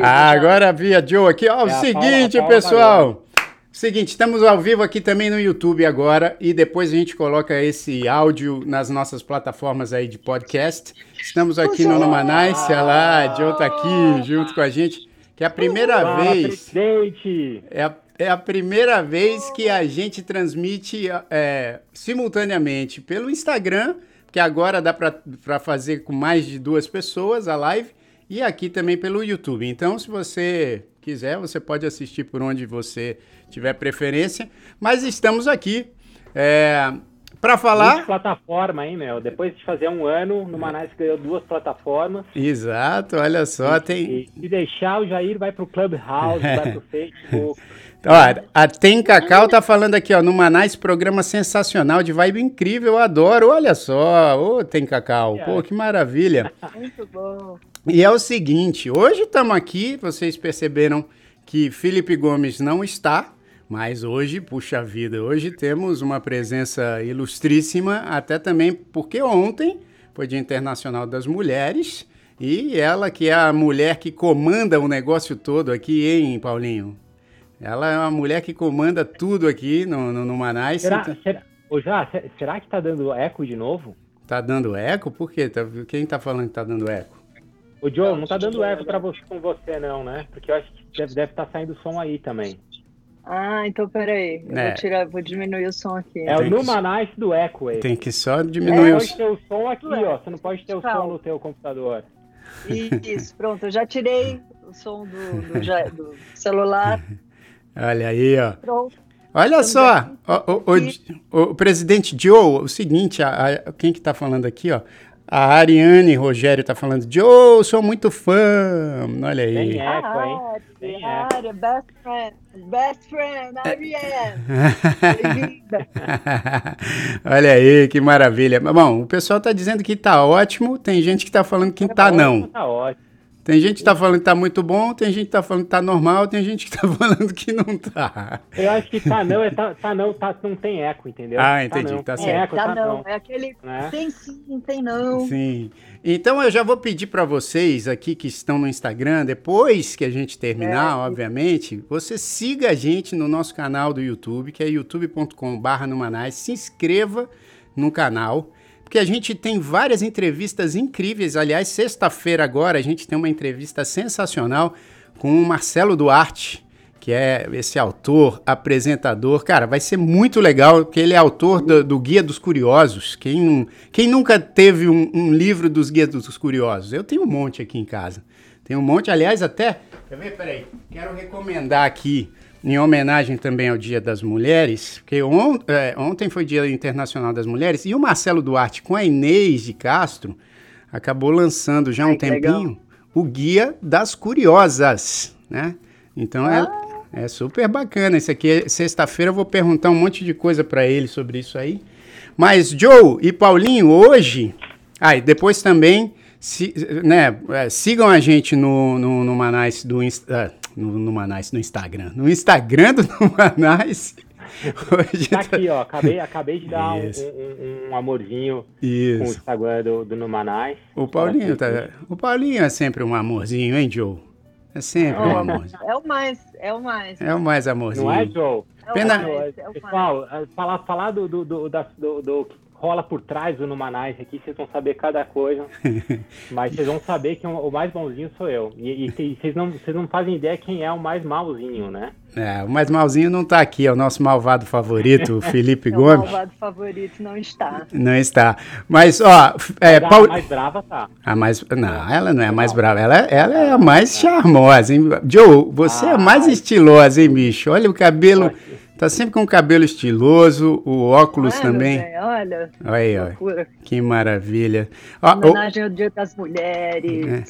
Ah, agora vi a Joe aqui. Ó, é o seguinte, Paula, Paula pessoal. Seguinte, estamos ao vivo aqui também no YouTube agora e depois a gente coloca esse áudio nas nossas plataformas aí de podcast. Estamos aqui no Numanice, olha lá, a Joe tá aqui junto com a gente, que é a primeira vez... É a, é a primeira vez que a gente transmite é, simultaneamente pelo Instagram, que agora dá para fazer com mais de duas pessoas a live, e aqui também pelo YouTube. Então, se você quiser, você pode assistir por onde você tiver preferência. Mas estamos aqui é, para falar. Duas plataforma, hein, meu? Depois de fazer um ano, no Manaus ganhou duas plataformas. Exato, olha só, e, tem. Se deixar, o Jair vai pro Clubhouse, vai pro Facebook. Ó, a Tem Cacau tá falando aqui, ó, no Manais, programa sensacional, de vibe incrível, eu adoro, olha só, ô Tem Cacau, pô, que maravilha. Muito bom. E é o seguinte, hoje estamos aqui, vocês perceberam que Felipe Gomes não está, mas hoje, puxa vida, hoje temos uma presença ilustríssima, até também porque ontem foi Dia Internacional das Mulheres, e ela que é a mulher que comanda o negócio todo aqui, hein, Paulinho? Ela é uma mulher que comanda tudo aqui no, no, no Manaus. Será, então... será, já, será que tá dando eco de novo? Tá dando eco? Por quê? Tá, quem tá falando que tá dando eco? O Joe, não tá dando eco pra você, com você, não, né? Porque eu acho que deve estar deve tá saindo som aí também. Ah, então peraí. Eu é. vou, tirar, vou diminuir o som aqui. É o Numanice do Echo aí. Tem que só diminuir é, o som. Você pode ter o som aqui, ó. Você não pode ter o som no teu computador. Isso, pronto. Eu já tirei o som do, do, do celular. Olha aí, ó. Pronto. Olha só, o, o, o, o, presidente Joe, o seguinte, a, a, quem que tá falando aqui, ó? A Ariane Rogério tá falando, Joe, sou muito fã. Olha aí. Tem eco, hein? Tem eco. Best friend, best friend, Ariane. Olha aí, que maravilha. Bom, o pessoal tá dizendo que tá ótimo, tem gente que tá falando que tá, tá não. Tá ótimo. Tem gente que tá falando que tá muito bom, tem gente que tá falando que tá normal, tem gente que tá falando que não tá. Eu acho que tá não, é tá, tá não, tá, não tem eco, entendeu? Ah, entendi, tá, tá certo. É, eco, tá, tá não. não. É aquele é? tem sim, tem não. Sim. Então eu já vou pedir para vocês aqui que estão no Instagram, depois que a gente terminar, é. obviamente, você siga a gente no nosso canal do YouTube, que é youtube.com/numanais, se inscreva no canal porque a gente tem várias entrevistas incríveis. Aliás, sexta-feira agora a gente tem uma entrevista sensacional com o Marcelo Duarte, que é esse autor, apresentador. Cara, vai ser muito legal, porque ele é autor do, do Guia dos Curiosos. Quem, quem nunca teve um, um, livro dos Guias dos Curiosos? Eu tenho um monte aqui em casa. Tem um monte, aliás, até. Quer ver? Peraí. Quero recomendar aqui em homenagem também ao Dia das Mulheres, porque on, é, ontem foi Dia Internacional das Mulheres, e o Marcelo Duarte com a Inês de Castro acabou lançando já há um tempinho legal. o Guia das Curiosas, né? Então é, ah. é, é, super bacana. Isso aqui, sexta-feira, eu vou perguntar um monte de coisa para ele sobre isso aí. Mas, Joe e Paulinho, hoje. Ah, e depois também. Se, né, é, sigam a gente no, no, no Manais do Insta, no, no Manais, no Instagram. No Instagram do Manais. Hoje tá, tá aqui, ó. Acabei, acabei de dar um, um, um, amorzinho Isso. com o Instagram do, do Numanais. O Paulinho, tá, o Paulinho é sempre um amorzinho, hein, Joe? É sempre um amorzinho. É o mais, é o mais. É o mais amorzinho. Não é, Joe? Pena... É o mais, é o Pessoal, falar, falar do, do, do, do, do rola por trás do Numanais aqui, vocês vão saber cada coisa. mas vocês vão saber que o mais bonzinho sou eu. E, e vocês, não, vocês não fazem ideia quem é o mais malzinho, né? É, o mais malzinho não está aqui, é o nosso malvado favorito, o Felipe Gomes. O malvado favorito não está. Não está. Mas, ó. É, Paul... A mais brava tá. A mais. Não, ela não é a mais brava, ela, ela é a mais charmosa, hein? Joe, você ah, é mais estilosa, hein, bicho? Olha o cabelo. Tá sempre com o cabelo estiloso, o óculos também. Véio, olha. Olha aí, olha. Que maravilha. Ó, Homenagem ao Dia das Mulheres.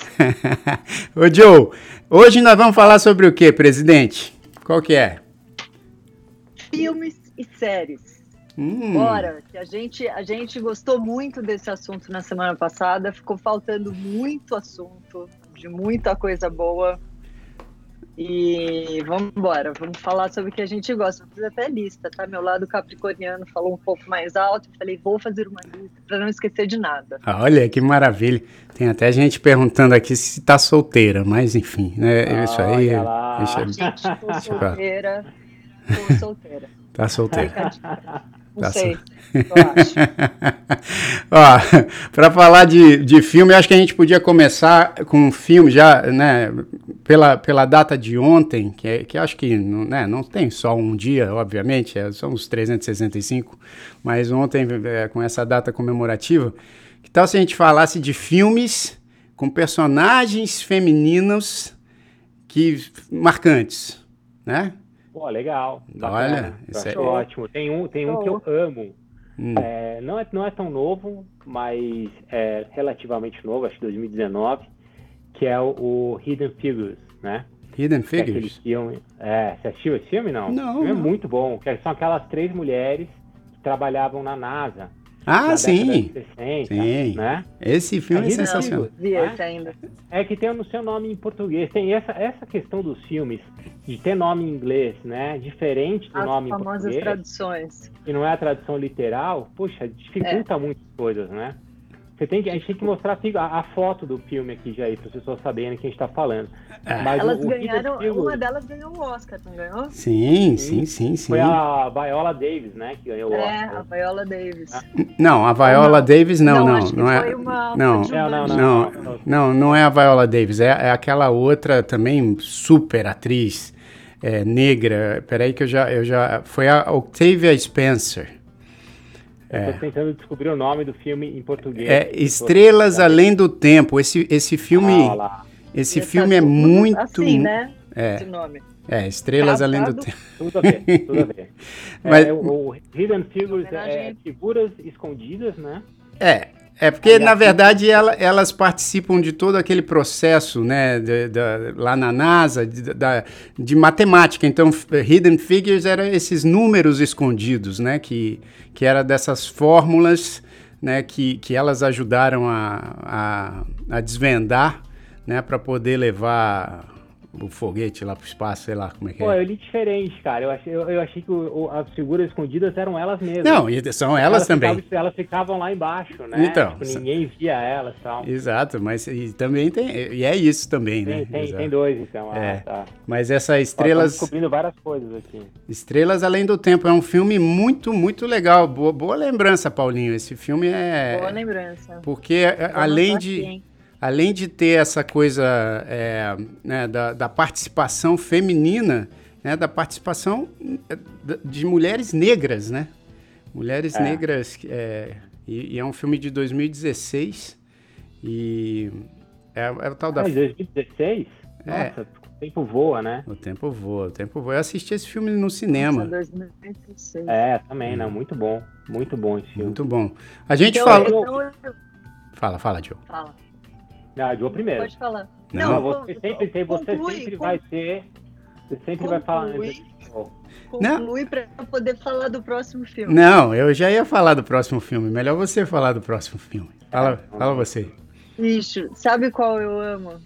Ô, Joe, hoje nós vamos falar sobre o que, presidente? Qual que é? Filmes e séries. Hum. Bora, que a gente, a gente gostou muito desse assunto na semana passada, ficou faltando muito assunto, de muita coisa boa. E vamos embora, vamos falar sobre o que a gente gosta. Vou fazer até lista, tá? Meu lado capricorniano falou um pouco mais alto. Falei, vou fazer uma lista para não esquecer de nada. Olha que maravilha. Tem até gente perguntando aqui se tá solteira, mas enfim, né? Ah, isso aí. Deixa... Gente, tô solteira. Tô solteira. Tá solteira. Não tá sei. Para falar de, de filme, acho que a gente podia começar com um filme já, né, pela, pela data de ontem, que, é, que acho que né, não tem só um dia, obviamente, é, são os 365, mas ontem, é, com essa data comemorativa, que tal se a gente falasse de filmes com personagens femininos que marcantes, né? Pô, legal. Olha, isso é ótimo. Tem um, tem um que eu amo. Hum. É, não, é, não é tão novo, mas é relativamente novo, acho que 2019, que é o, o Hidden Figures, né? Hidden Figures? É aquele filme. É, você assistiu esse filme, não? Não. É muito bom. Que são aquelas três mulheres que trabalhavam na NASA. Ah, sim. 60, sim. Né? Esse filme é, é sensacional. Vi esse ainda. É que tem no seu nome em português. Tem essa, essa questão dos filmes de ter nome em inglês, né? Diferente do As nome em português. As famosas traduções. E não é a tradução literal, poxa, dificulta é. muitas coisas, né? Você tem que, a gente tem que mostrar a, a foto do filme aqui já aí, para as pessoas saberem que a gente está falando. É. Mas Elas o, o ganharam, uma delas ganhou o Oscar, não ganhou? Sim, sim, sim, sim. Foi a Viola Davis, né, que ganhou o é, Oscar. É, a Viola Davis. Não, a Viola não. Davis não, não, não, não é. Não, não, não, não, não é a Viola Davis, é, é aquela outra também super atriz é, negra. Peraí que eu já, eu já, foi a Octavia Spencer. Estou é. tentando descobrir o nome do filme em português. É Estrelas Além do Tempo. Esse, esse filme, ah, esse filme é muito, assim, né? É. Esse nome. É, Estrelas Além do Tempo. Tudo a ver, tudo a ver. Mas, é, o, o Hidden Figures é figuras escondidas, né? É, é porque, na verdade, ela, elas participam de todo aquele processo, né, de, de, lá na NASA, de, de, matemática. Então, Hidden Figures eram esses números escondidos, né, que, que era dessas fórmulas, né, que, que elas ajudaram a, a, a desvendar, né, para poder levar o foguete lá pro espaço, sei lá como é que Pô, é. eu li diferente, cara. Eu achei, eu, eu achei que o, o, as figuras escondidas eram elas mesmas. Não, e são elas, elas também. Ficavam, elas ficavam lá embaixo, né? Então. Tipo, ninguém via elas e tal. Exato, mas e também tem. E é isso também, tem, né? Tem, tem dois, então. Ah, é. tá. Mas essa Estrelas. descobrindo várias coisas aqui. Estrelas Além do Tempo é um filme muito, muito legal. Boa, boa lembrança, Paulinho. Esse filme é. Boa lembrança. Porque além de. Aqui, além de ter essa coisa é, né, da, da, participação feminina, né, da participação é, de mulheres negras, né? Mulheres é. negras, é, e, e, é um filme de 2016, e é, é o tal da... Ah, 2016? É. Nossa, o tempo voa, né? O tempo voa, o tempo voa. Eu assisti esse filme no cinema. Nossa, 2016. É, também, né? Muito bom, muito bom esse filme. Muito bom. A gente então, falou... Então... Fala, fala, Diogo. Fala. Ah, João primeiro. Pode falar. Não, não você sempre tem, você conclui, sempre conclui. vai ter. Você sempre conclui, vai falar. Conclui para poder falar do próximo filme. Não, eu já ia falar do próximo filme. Melhor você falar do próximo filme. Fala, é, fala você. Bicho, sabe qual eu amo?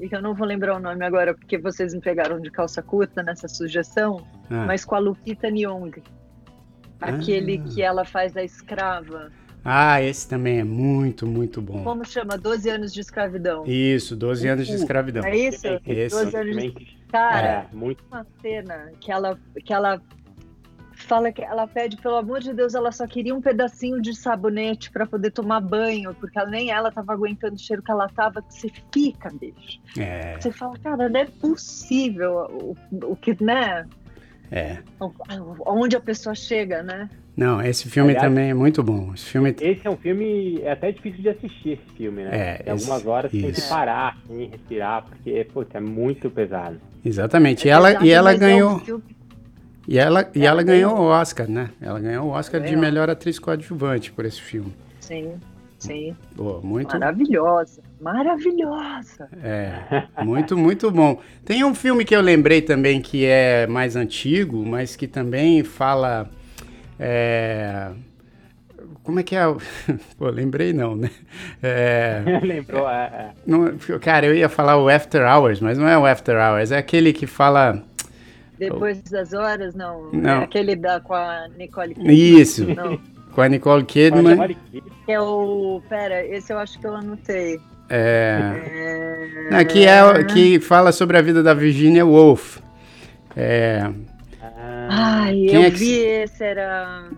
E que eu não vou lembrar o nome agora, porque vocês me pegaram de calça curta nessa sugestão, ah. mas com a Lupita Nyong. Aquele ah. que ela faz a escrava. Ah, esse também é muito, muito bom. Como chama? 12 anos de escravidão. Isso, 12 anos de escravidão. É isso? Esse. 12 anos de... Cara, é, muito... uma cena que ela, que ela fala que ela pede, pelo amor de Deus, ela só queria um pedacinho de sabonete para poder tomar banho, porque nem ela tava aguentando o cheiro que ela tava, que você fica, bicho. É. Você fala, cara, não é possível o, o que, né? É. Onde a pessoa chega, né? Não, esse filme Aliás, também é muito bom. Esse, filme... esse é um filme. É até difícil de assistir esse filme, né? É, Tem algumas horas isso. tem que parar, assim, respirar, porque, putz, é muito pesado. Exatamente. É e ela, e ela ganhou. É um e ela, e ela, ela ganhou o Oscar, né? Ela ganhou o Oscar ganhou. de melhor atriz coadjuvante por esse filme. Sim, sim. Pô, muito... Maravilhosa, maravilhosa. É, muito, muito bom. Tem um filme que eu lembrei também que é mais antigo, mas que também fala é, como é que é? Pô, lembrei não, né? É... Lembrou, é, é. Não, cara, eu ia falar o After Hours, mas não é o After Hours, é aquele que fala... Depois das horas, não. Não. É aquele da, com a Nicole Kidman. Isso, Não. com a Nicole Kidman. É o... Pera, esse eu acho que eu anotei. É... É... Não, que, é, que fala sobre a vida da Virginia Woolf. É... Ai, Quem eu é que vi esse, era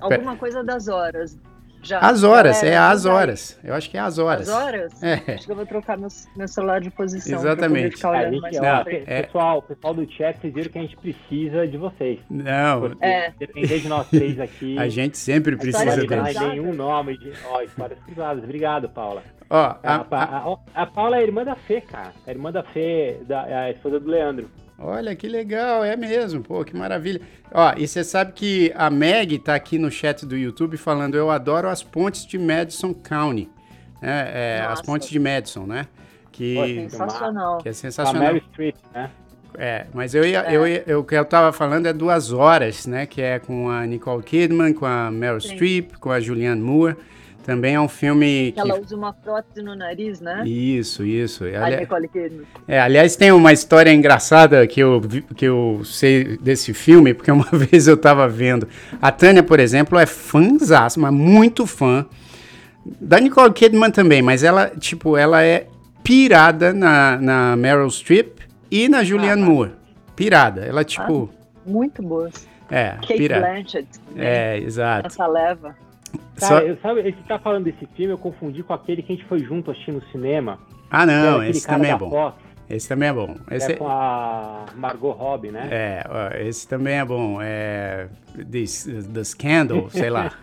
alguma coisa das horas. Já. As horas, Galera, é as horas. Eu acho que é as horas. As horas? É. Acho que eu vou trocar meu, meu celular de posição. Exatamente. Pra gente, Não, é- pessoal, pessoal do chat, vocês viram que a gente precisa de vocês. Não, Porque É. depender de nós três aqui. a gente sempre precisa é não deles. vai nenhum nome de. Ó, histórias cruzadas. Obrigado, Paula. Ó, A, a- a- a- a Paula é a irmã da Fê, cara. É a irmã da Fê, da, é a esposa do Leandro. Olha que legal, é mesmo, pô, que maravilha. Ó, e você sabe que a Meg tá aqui no chat do YouTube falando: eu adoro as pontes de Madison County. É, é, as pontes de Madison, né? Que, Pô, Sensacional. que é Com a sensacional. Mary Streep, né? É, mas eu ia, eu ia, eu, o que eu tava falando é duas horas, né? Que é com a Nicole Kidman, com a Meryl. Streep, com a Julianne Moore. Também é um filme Que ela usa uma prótese no nariz, né? Isso, isso. A Ali- Nicole Kidman. É, aliás, tem uma história engraçada que eu, que eu sei desse filme, porque uma vez eu tava vendo. A Tânia, por exemplo, é fãzaça, mas muito fã. Da Nicole Kidman também, mas ela, tipo, ela é pirada na, na Meryl Streep e na Julianne tá. Moore. Pirada. Ela, tipo, Muito boas. é, Kate pirada. Blanchett. né? É, exato. Essa leva. Só- Cara, eu, sabe, esse tá falando desse filme, eu confundi com aquele que a gente foi junto assistir no cinema. Ah, não, esse cara também é bom. Fox, Esse também é bom. que Esse é com a Margot Robbie, né? É, esse também é bom. É. The, the Scandal, sei lá.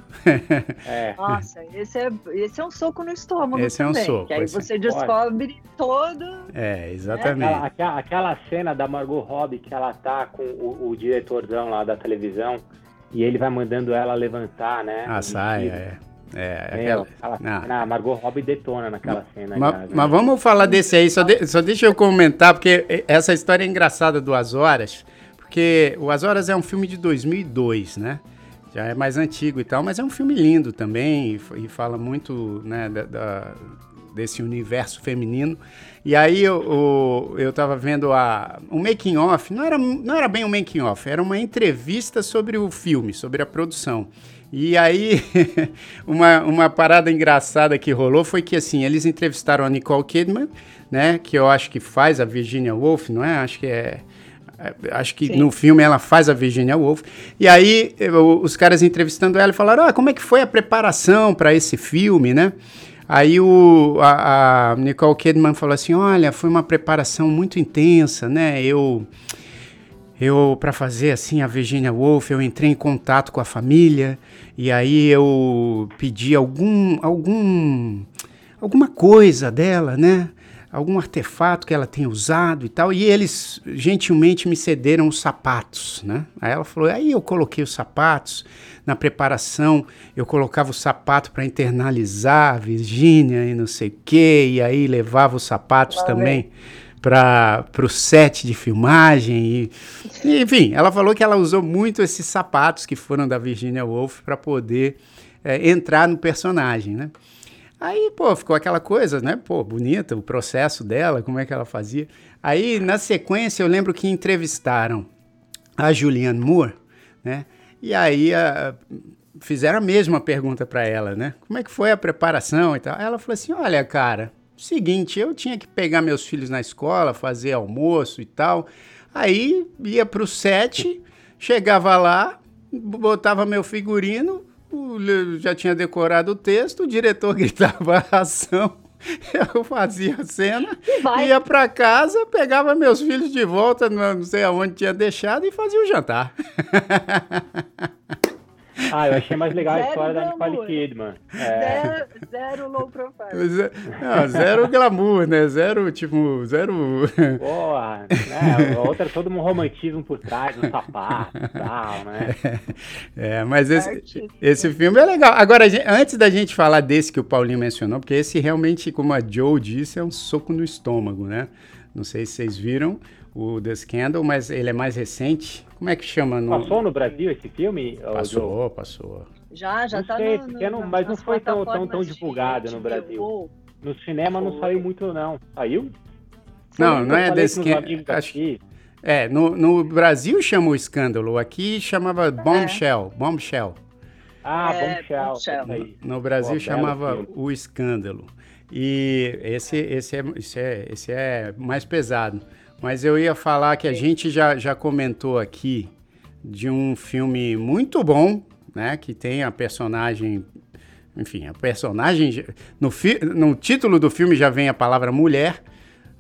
É. Nossa, esse é, esse é um soco no estômago Esse é um também. soco, Que aí esse é. você descobre todo... É, Aquela, exatamente. aquela, aquela cena da Margot Robbie que ela tá com o, o diretorzão lá da televisão e ele vai mandando ela levantar, né? A o saia, vestido. é. É, É, aquela. aquela Não. cena, a Margot Robbie detona naquela cena. Mas, aliás, né? mas vamos falar desse aí, só, de- só deixa eu comentar, porque essa história é engraçada do As Horas, porque o As Horas é um filme de 2002, né? Já é mais antigo e tal, mas é um filme lindo também, e, e fala muito né, da- da- desse universo feminino. E aí eu, eu tava vendo a, um making off, não era, não era bem um making off, era uma entrevista sobre o filme, sobre a produção. E aí, uma, uma parada engraçada que rolou foi que, assim, eles entrevistaram a Nicole Kidman, né? Que eu acho que faz a Virginia Woolf, não é? Acho que é... é, Acho que Sim. no filme ela faz a Virginia Woolf. E aí, eu- os caras entrevistando ela falaram: ah, como é que foi a preparação para esse filme, né? Aí o, a, a Nicole Kidman falou assim: olha, foi uma preparação muito intensa, né? Eu eu para fazer assim a Virginia Woolf, eu entrei em contato com a família e aí eu pedi algum algum alguma coisa dela, né? Algum artefato que ela tenha usado e tal, e eles gentilmente me cederam os sapatos, né? Aí ela falou, aí eu coloquei os sapatos na preparação, eu colocava o sapato para internalizar a Virgínia e não sei o quê, e aí levava os sapatos Lá também para o set de filmagem. E, e, enfim, ela falou que ela usou muito esses sapatos que foram da Virginia Woolf para poder é, entrar no personagem, né? Aí, pô, ficou aquela coisa, né? Pô, bonita o processo dela, como é que ela fazia. Aí, na sequência, eu lembro que entrevistaram a Julianne Moore, né? E aí a- fizeram a mesma pergunta para ela, né? Como é que foi a preparação e tal? Ela falou assim: olha, cara, seguinte, eu tinha que pegar meus filhos na escola, fazer almoço e tal. Aí ia pro set, chegava lá, botava meu figurino, já tinha decorado o texto, o diretor gritava a ação. Eu fazia a cena, vai. ia pra casa, pegava meus filhos de volta, não sei aonde tinha deixado, e fazia o jantar. Ah, eu achei mais legal a Zero história da Nicole. Kidman. É, Zero, zero low profile. Ze- Não, zero glamour, né? Zero, tipo, zero. porra, né? A outra todo um romantismo por trás, um sapato e tal, né? É, mas esse, Artístico. esse filme é legal. Agora, a gente- antes da gente falar desse que o Paulinho mencionou, porque esse realmente, como a Joe disse, é um soco no estômago, né? Não sei se vocês viram o The Scandal, mas ele é mais recente. Como é que chama? No... Passou no Brasil esse filme? Passou, passou. Já, já não tá sei, no, no, não, Mas não foi tão, tão, tão divulgado no Brasil. No cinema não saiu muito, não. Saiu? Não, não é desse que... Acho... É, no, no Brasil chama o escândalo, aqui chamava é. Bombshell, Bombshell. Ah, é, Bombshell. bombshell. No, no Brasil chamava o escândalo. E esse, esse, é, esse, é, esse é mais pesado. Mas eu ia falar que a gente já, já comentou aqui de um filme muito bom, né? Que tem a personagem. Enfim, a personagem. No, fi, no título do filme já vem a palavra mulher.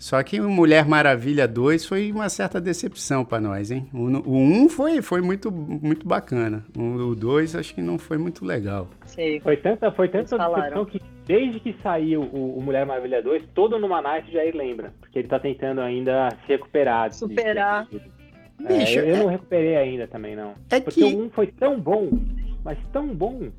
Só que o Mulher Maravilha 2 foi uma certa decepção para nós, hein? O 1 um foi, foi muito, muito bacana. O 2 acho que não foi muito legal. Sim. Foi tanta, foi tanta decepção que desde que saiu o, o Mulher Maravilha 2, todo no Night já lembra. Porque ele tá tentando ainda se recuperar. Superar. De, de, de, é, eu, eu, não recuperei ainda também, não. É porque que... o 1 foi tão bom, mas tão bom,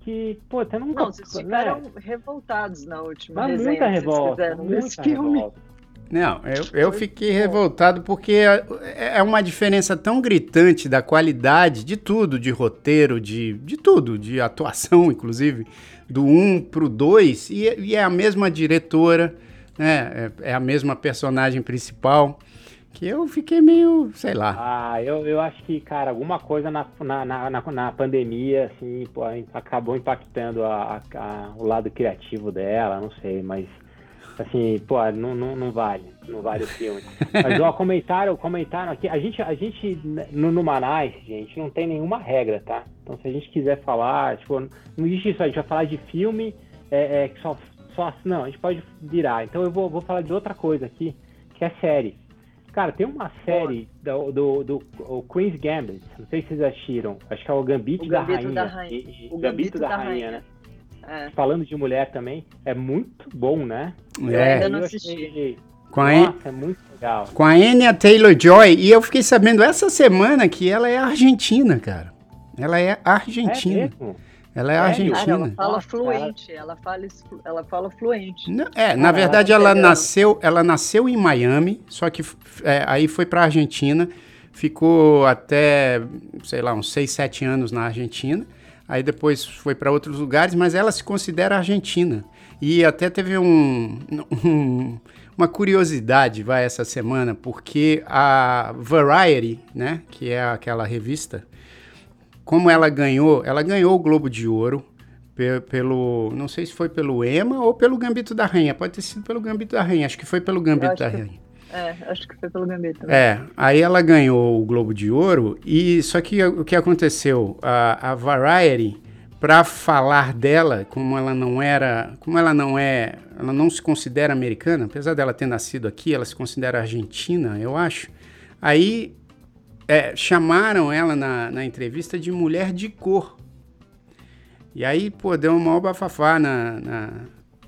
que, pô, até nunca... Não, vocês ficaram né? revoltados na última mas resenha muita revolta, muita filme. Revolta. Não, eu, eu fiquei revoltado porque é, é uma diferença tão gritante da qualidade de tudo, de roteiro, de, de tudo, de atuação, inclusive, do 1 pro 2, e, e é a mesma diretora, né? É, é, a mesma personagem principal, que eu fiquei meio, sei lá. Ah, eu, eu acho que, cara, alguma coisa na, na, na, na pandemia, assim, acabou impactando a, a, a, o lado criativo dela, não sei, mas assim, pô, não, não, não vale, não vale o filme. Mas ó, comentaram, comentaram aqui, a gente, a gente no, no Manais, gente, não tem nenhuma regra, tá? Então se a gente quiser falar, tipo, não existe isso, a gente vai falar de filme é, é, que só, só, não, a gente pode virar. Então eu vou, vou falar de outra coisa aqui, que é série. Cara, tem uma série do, do, do, do Queen's Gambit, não sei se vocês assistiram, acho que é o Gambito, o da, Rainha, da Rainha. E, e, o Gambito, Gambito da, da Rainha, Rainha, né? É. Falando de mulher também, é muito bom, né? É. Eu ainda não assisti. Com a Nossa, é muito legal. Com a Anya Taylor-Joy. E eu fiquei sabendo essa semana que ela é argentina, cara. Ela é argentina. É mesmo? Ela é, é argentina. Cara, ela fala fluente, ela fala, ela fala fluente. é, na verdade ela, ela nasceu, ela nasceu em Miami, só que é, aí foi para Argentina, ficou até, sei lá, uns 6, 7 anos na Argentina aí depois foi para outros lugares, mas ela se considera argentina. E até teve um, um, uma curiosidade, vai, essa semana, porque a Variety, né, que é aquela revista, como ela ganhou, ela ganhou o Globo de Ouro pelo, não sei se foi pelo Ema ou pelo Gambito da Rainha, pode ter sido pelo Gambito da Rainha, acho que foi pelo Gambito da Rainha. É, acho que foi pelo Gambito. É, aí ela ganhou o Globo de Ouro e só que o que aconteceu, a, a Variety para falar dela, como ela não era, como ela não é, ela não se considera americana, apesar dela ter nascido aqui, ela se considera argentina, eu acho. Aí é, chamaram ela na, na entrevista de mulher de cor. E aí, pô, deu uma bafafá na, na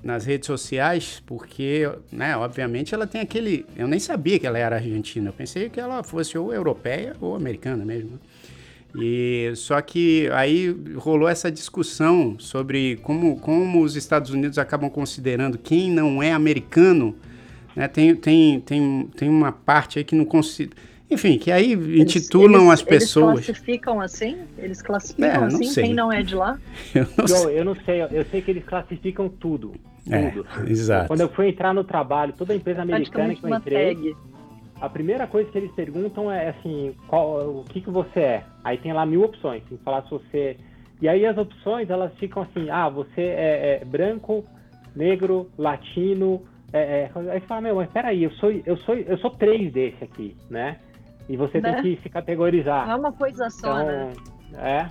nas redes sociais, porque, né, obviamente ela tem aquele. Eu nem sabia que ela era argentina, eu pensei que ela fosse ou europeia ou americana mesmo. E só que aí rolou essa discussão sobre como, como os Estados Unidos acabam considerando quem não é americano. Né, tem, tem, tem, tem uma parte aí que não considera. Enfim, que aí intitulam eles, as pessoas. Eles classificam assim? Eles classificam é, assim sei. quem não é de lá? Eu não, sei. eu não sei. Eu sei que eles classificam tudo. É, tudo. exato. Quando eu fui entrar no trabalho, toda empresa americana que eu entrei, tag. a primeira coisa que eles perguntam é assim, qual, o que, que você é? Aí tem lá mil opções, tem que falar se você... E aí as opções, elas ficam assim, ah, você é, é branco, negro, latino... É, é. Aí você fala, meu, mas peraí, eu sou, eu, sou, eu sou três desse aqui, né? E você né? tem que se categorizar. Não é uma coisa só, então, né? É.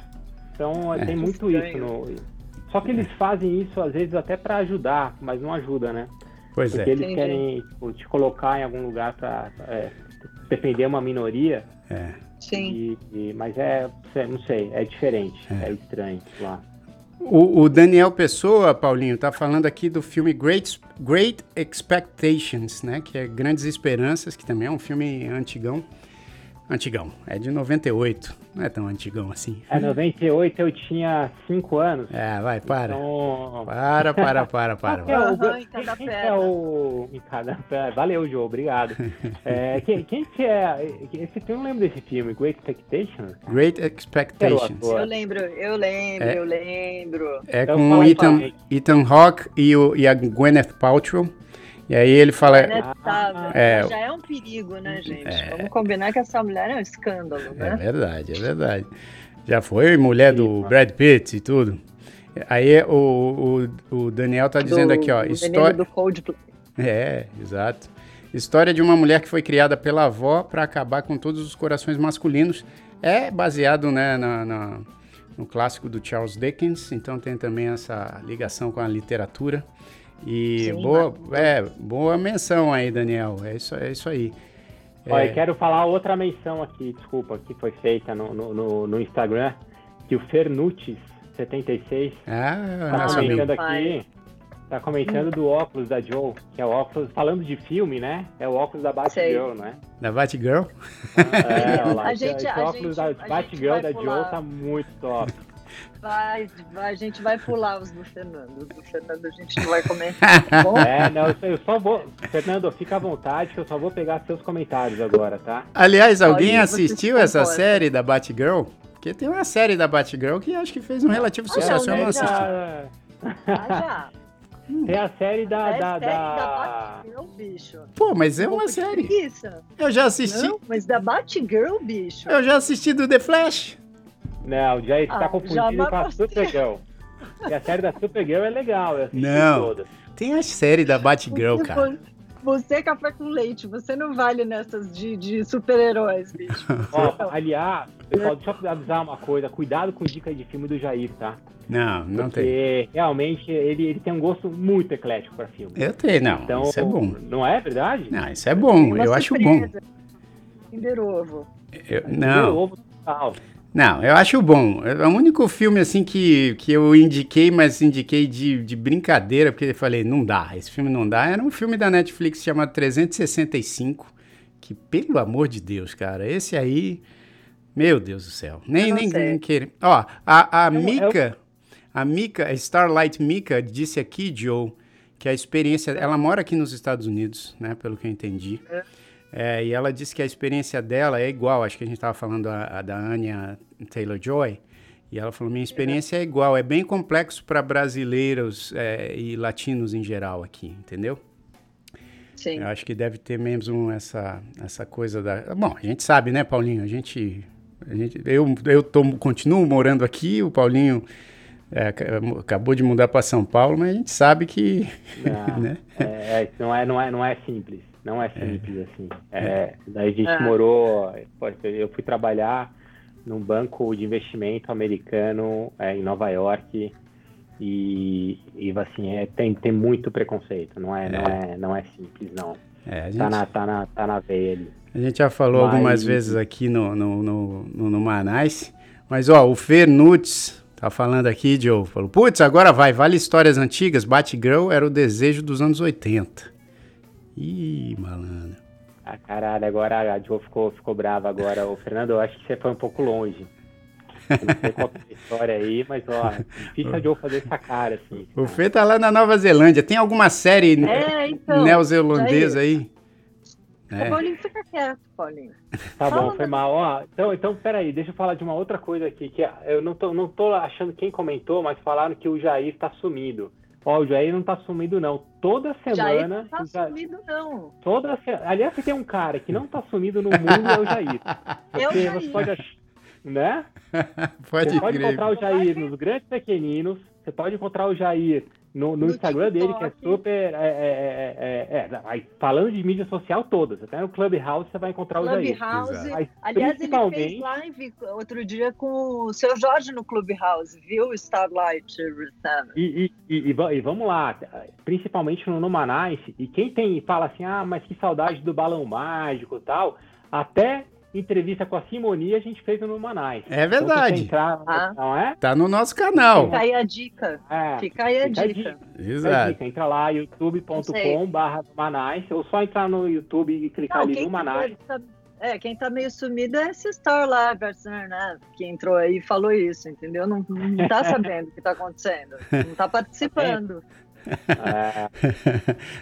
Então é, tem muito isso no só que eles fazem isso às vezes até para ajudar, mas não ajuda, né? Pois Porque é. eles Entendi. querem tipo, te colocar em algum lugar para é, defender uma minoria. É. Sim. E, e, mas é, não sei, é diferente, é, é estranho lá. O, o, Daniel Pessoa, Paulinho, tá falando aqui do filme Great, Great Expectations, né? Que é Grandes Esperanças, que também é um filme antigão. Antigão. É de 98. Não é tão antigão assim. É, 98 eu tinha 5 anos. É, vai, para. Então... Para, para, para, para. Quem é o, uhum, em cada quem é o... Em cada perna. Valeu, Joe, obrigado. é, quem, quem que é... Esse filme, eu lembro desse filme, Great Expectations? Great Expectations. Eu lembro, eu lembro, é, eu lembro. É com o Ethan, Ethan Hawke e, o, e a Gwyneth Paltrow. E aí ele fala. Ah, é, já é um perigo, né, gente? É, Vamos combinar que essa mulher é um escândalo, né? É verdade, é verdade. Já foi mulher do Brad Pitt e tudo. Aí o, o, o Daniel tá dizendo do, aqui, ó. História do Coldplay. É, exato. História de uma mulher que foi criada pela avó para acabar com todos os corações masculinos. É baseado né, na, na, no clássico do Charles Dickens, então tem também essa ligação com a literatura. E Sim, boa, é, boa menção aí, Daniel. É isso, é isso aí. Olha, é... quero falar outra menção aqui, desculpa, que foi feita no, no, no Instagram, que o Fernutis76 ah, tá comentando aqui, tá comentando do óculos da Joe, que é o óculos, falando de filme, né? É o óculos da Batgirl, não é? Da Batgirl? É, olha lá. A gente, esse, esse a óculos gente, da Batgirl da. Joe tá muito top. Vai, vai, a gente vai pular os do Fernando. Os do Fernando a gente não vai comentar, tá bom? É, não, eu só vou. Fernando, fica à vontade que eu só vou pegar seus comentários agora, tá? Aliás, alguém assistiu essa série da Batgirl? Porque tem uma série da Batgirl que acho que fez um relativo sucesso. eu não assisti. Ah, já. Tem a série da. É da, série da... da Batgirl, bicho. Pô, mas é uma série. Isso. Eu já assisti. Não, mas da Batgirl, bicho. Eu já assisti do The Flash. Não, já está ah, confundindo com a Supergirl. E a série da Supergirl é legal, eu Não, todas. tem a série da Batgirl, cara. Você é café com leite, você não vale nessas de, de super-heróis, bicho. Ó, aliás, pessoal, deixa eu avisar uma coisa, cuidado com dica de filme do Jair, tá? Não, não Porque tem. Porque realmente ele, ele tem um gosto muito eclético para filme. Eu tenho, não. Então, isso é bom. Não é verdade? Não, isso é bom, eu acho bom. Kinder Ovo. Eu, não. Kinder Ovo total. Não, eu acho bom. É o único filme assim que, que eu indiquei, mas indiquei de, de brincadeira, porque eu falei, não dá, esse filme não dá. Era um filme da Netflix chamado 365, que, pelo amor de Deus, cara, esse aí, meu Deus do céu. Nem, nem, nem querer. Ó, a, a Mika, a Mika, a Starlight Mika, disse aqui, Joe, que a experiência. Ela mora aqui nos Estados Unidos, né? Pelo que eu entendi. É. É, e ela disse que a experiência dela é igual, acho que a gente estava falando a, a da Anya Taylor-Joy, e ela falou, minha experiência é, é igual, é bem complexo para brasileiros é, e latinos em geral aqui, entendeu? Sim. Eu acho que deve ter mesmo essa, essa coisa da... Bom, a gente sabe, né, Paulinho? A gente... A gente eu eu tô, continuo morando aqui, o Paulinho é, acabou de mudar para São Paulo, mas a gente sabe que... Não, né? é, é não, é, não, é, não é simples. Não é simples é. assim. É, daí a gente é. morou. Eu fui trabalhar num banco de investimento americano é, em Nova York e, e assim é, tem, tem muito preconceito. Não é, não é, é não é simples não. É, tá gente... tá, na, tá, na, tá na veia ali. A gente já falou mas... algumas vezes aqui no, no, no, no, no Manais, mas ó, o Fer Nuts tá falando aqui, Joe, falou, putz, agora vai, vale histórias antigas, Batgirl era o desejo dos anos 80. Ih, malandro. Ah, caralho, agora a Joe ficou, ficou brava agora. O Fernando, eu acho que você foi um pouco longe. não sei qual é a história aí, mas ó, difícil a Joe fazer essa cara, assim. O Fê tá lá na Nova Zelândia. Tem alguma série é, então, neozelandesa aí? É. Paulinho, fica quieto, Paulinho. Tá Fala bom, foi mal. Ó, então, então, peraí, deixa eu falar de uma outra coisa aqui, que eu não tô, não tô achando quem comentou, mas falaram que o Jair tá sumido. Ó, o Jair não tá sumido, não. Toda semana. Jair não tá já... sumido, não. Toda se... Aliás, se tem um cara que não tá sumido no mundo, é o Jair. É o Jair. você pode ach... Né? pode você pode encontrar o Jair nos grandes pequeninos. Você pode encontrar o Jair no, no, no Instagram TikTok. dele, que é super. É, é, é, é, falando de mídia social todas. Até no Clubhouse você vai encontrar o Jair. Clubhouse. Aliás, ele fez live outro dia com o seu Jorge no Clubhouse, viu? Starlight e, e, e, e, vamos lá, principalmente no Numanice, e quem tem fala assim, ah, mas que saudade do balão mágico e tal, até entrevista com a Simoni a gente fez no Manais. É verdade. Então, entrar, ah. não é? Tá no nosso canal. Fica aí a dica. É, fica aí a dica. dica. Exato. Dica. Entra lá, youtube.com barra Manais, ou só entrar no YouTube e clicar não, ali no Manais. É, quem tá meio sumido é esse Star lá, Gartner, né? Que entrou aí e falou isso, entendeu? Não, não tá sabendo o que tá acontecendo. Não tá participando. É.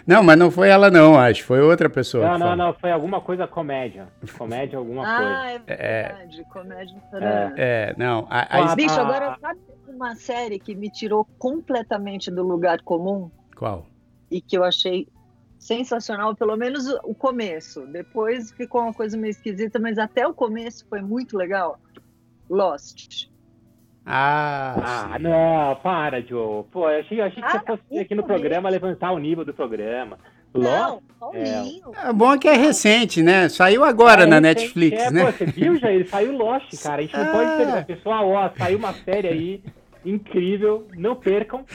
não, mas não foi ela não, acho. Foi outra pessoa. Não, não, não. Foi alguma coisa comédia. Comédia, alguma ah, coisa. Ah, é verdade. É, comédia. É, é, não. A, a... Bicho, agora sabe uma série que me tirou completamente do lugar comum? Qual? E que eu achei sensacional, pelo menos o começo. Depois ficou uma coisa meio esquisita, mas até o começo foi muito legal. Lost. Ah, ah não, para, Joe. Pô, eu achei, eu achei que você fosse aqui no programa levantar o nível do programa. Não. É. é bom que é recente, né? Saiu agora é, na Netflix, é, né? Pô, você viu já? Ele saiu Lost, cara. A gente não pode perder. Pessoal, ó, saiu uma série aí incrível, não percam.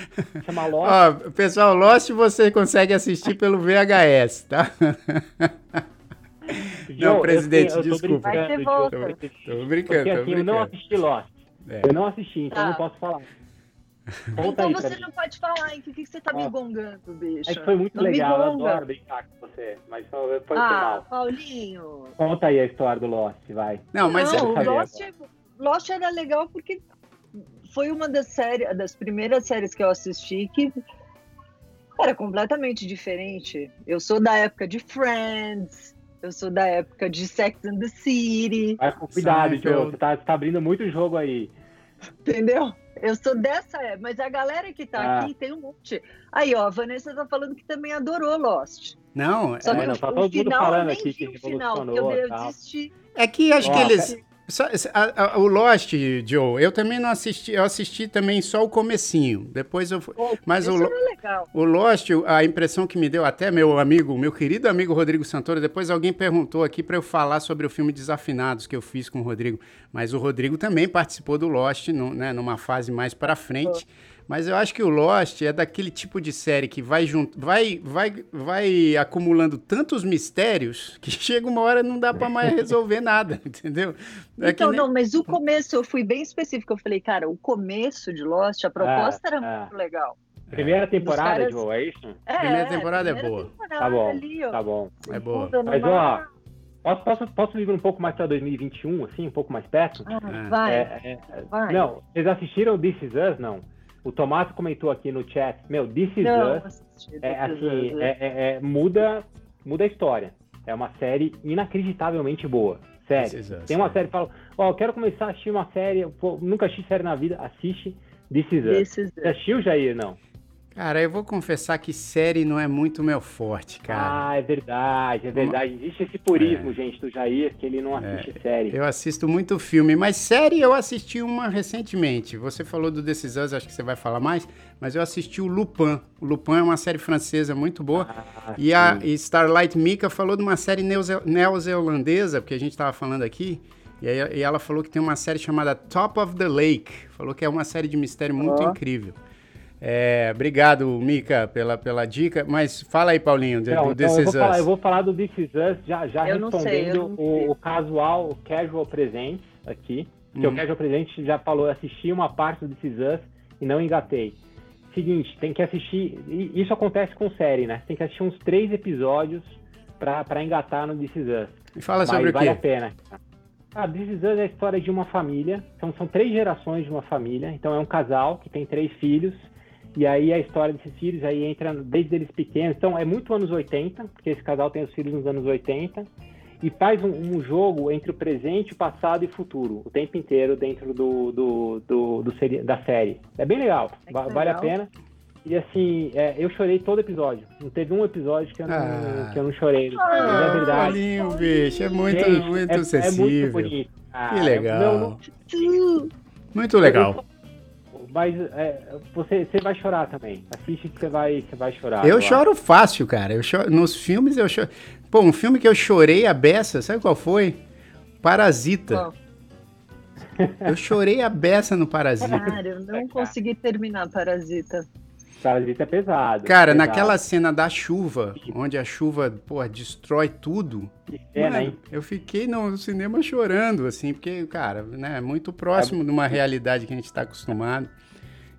Chama Lost. Ó, pessoal, Lost você consegue assistir pelo VHS, tá? não, presidente, eu, eu desculpa. Brincando, tô, tô, brincando, Porque, assim, Eu não assisti Lost. É. Eu não assisti, então tá. não posso falar. Conta então você não pode falar, hein? O que, que você tá me gongando, bicho? É que foi muito não legal, eu adoro brincar com você, mas foi ah, mal. Paulinho. Conta aí a história do Lost, vai. Não, mas não, é... Lost, Lost era legal porque foi uma das séries, das primeiras séries que eu assisti que era completamente diferente. Eu sou da época de Friends, eu sou da época de Sex and the City. Vai com cuidado, Joe. Você tá, tá abrindo muito jogo aí. Entendeu? Eu sou dessa época, mas a galera que tá ah. aqui tem um monte. Aí, ó, a Vanessa tá falando que também adorou Lost. Não, Só é, não, tá todo mundo falando aqui que o final, eu desisti. É que acho ó, que eles só, a, a, o Lost, Joe, eu também não assisti, eu assisti também só o comecinho. Depois eu oh, mas o, é o Lost, a impressão que me deu até meu amigo, meu querido amigo Rodrigo Santoro, depois alguém perguntou aqui para eu falar sobre o filme Desafinados que eu fiz com o Rodrigo, mas o Rodrigo também participou do Lost, no, né, numa fase mais para frente. Oh. Mas eu acho que o Lost é daquele tipo de série que vai junto, vai, vai, vai acumulando tantos mistérios que chega uma hora não dá para mais resolver nada, entendeu? É então, nem... não, mas o começo eu fui bem específico. Eu falei, cara, o começo de Lost, a proposta era é. muito legal. Primeira temporada, caras... Joe, é isso? É, primeira temporada é primeira é boa. Temporada tá bom, ali, tá bom. É boa. Mas, ó, posso, posso, posso ir um pouco mais para 2021, assim, um pouco mais perto? Ah, vai, é, vai. Não, vocês assistiram This Is Us, não? O Tomás comentou aqui no chat, meu, This Is Não, Us, é, assim, é, é, é, muda, muda a história. É uma série inacreditavelmente boa. Sério. Tem uma série que fala, ó, oh, eu quero começar a assistir uma série, pô, nunca assisti série na vida, assiste This Is Us. This is Você assistiu, Jair, não? Cara, eu vou confessar que série não é muito meu forte, cara. Ah, é verdade, é verdade. Existe esse purismo, é. gente, do Jair, que ele não assiste é. série. Eu assisto muito filme, mas série eu assisti uma recentemente. Você falou do Decisões, acho que você vai falar mais, mas eu assisti o Lupin. O Lupin é uma série francesa muito boa. Ah, e a e Starlight Mika falou de uma série neozelandesa, porque a gente estava falando aqui. E, aí, e ela falou que tem uma série chamada Top of the Lake. Falou que é uma série de mistério muito oh. incrível. É, obrigado, Mica, pela, pela dica. Mas fala aí, Paulinho, do, não, do então eu, vou falar, eu vou falar do This Is Us, já, já respondendo sei, o, o, casual, o casual presente aqui. Porque hum. o casual presente já falou, assisti uma parte do This Is Us e não engatei. Seguinte, tem que assistir. Isso acontece com série, né? Tem que assistir uns três episódios para engatar no This Is Us. E fala sobre Mas o quê? Vale a pena. Ah, This Is Us é a história de uma família. Então, são três gerações de uma família. Então, é um casal que tem três filhos e aí a história desses filhos aí entra desde eles pequenos. Então é muito anos 80, porque esse casal tem os filhos nos anos 80. E faz um, um jogo entre o presente, o passado e o futuro, o tempo inteiro dentro do, do, do, do seri da série. É bem legal, é vale legal. a pena. E assim, é, eu chorei todo episódio. Não teve um episódio que eu não, ah. que eu não chorei. Ah, é verdade. Bolinho, bicho, é muito, Gente, muito é, acessível. É muito bonito. Ah, que legal. Não, não... Muito legal mas é, você, você vai chorar também. Assiste que você vai, você vai chorar. Eu choro fácil, cara. Eu choro, nos filmes eu choro. Pô, um filme que eu chorei a beça, sabe qual foi? Parasita. Eu chorei a beça no Parasita. Cara, eu não consegui terminar Parasita. Parasita é pesado. Cara, é pesado. naquela cena da chuva, onde a chuva, pô, destrói tudo. É, mano, eu fiquei no cinema chorando, assim, porque, cara, né, é muito próximo é... de uma realidade que a gente está acostumado.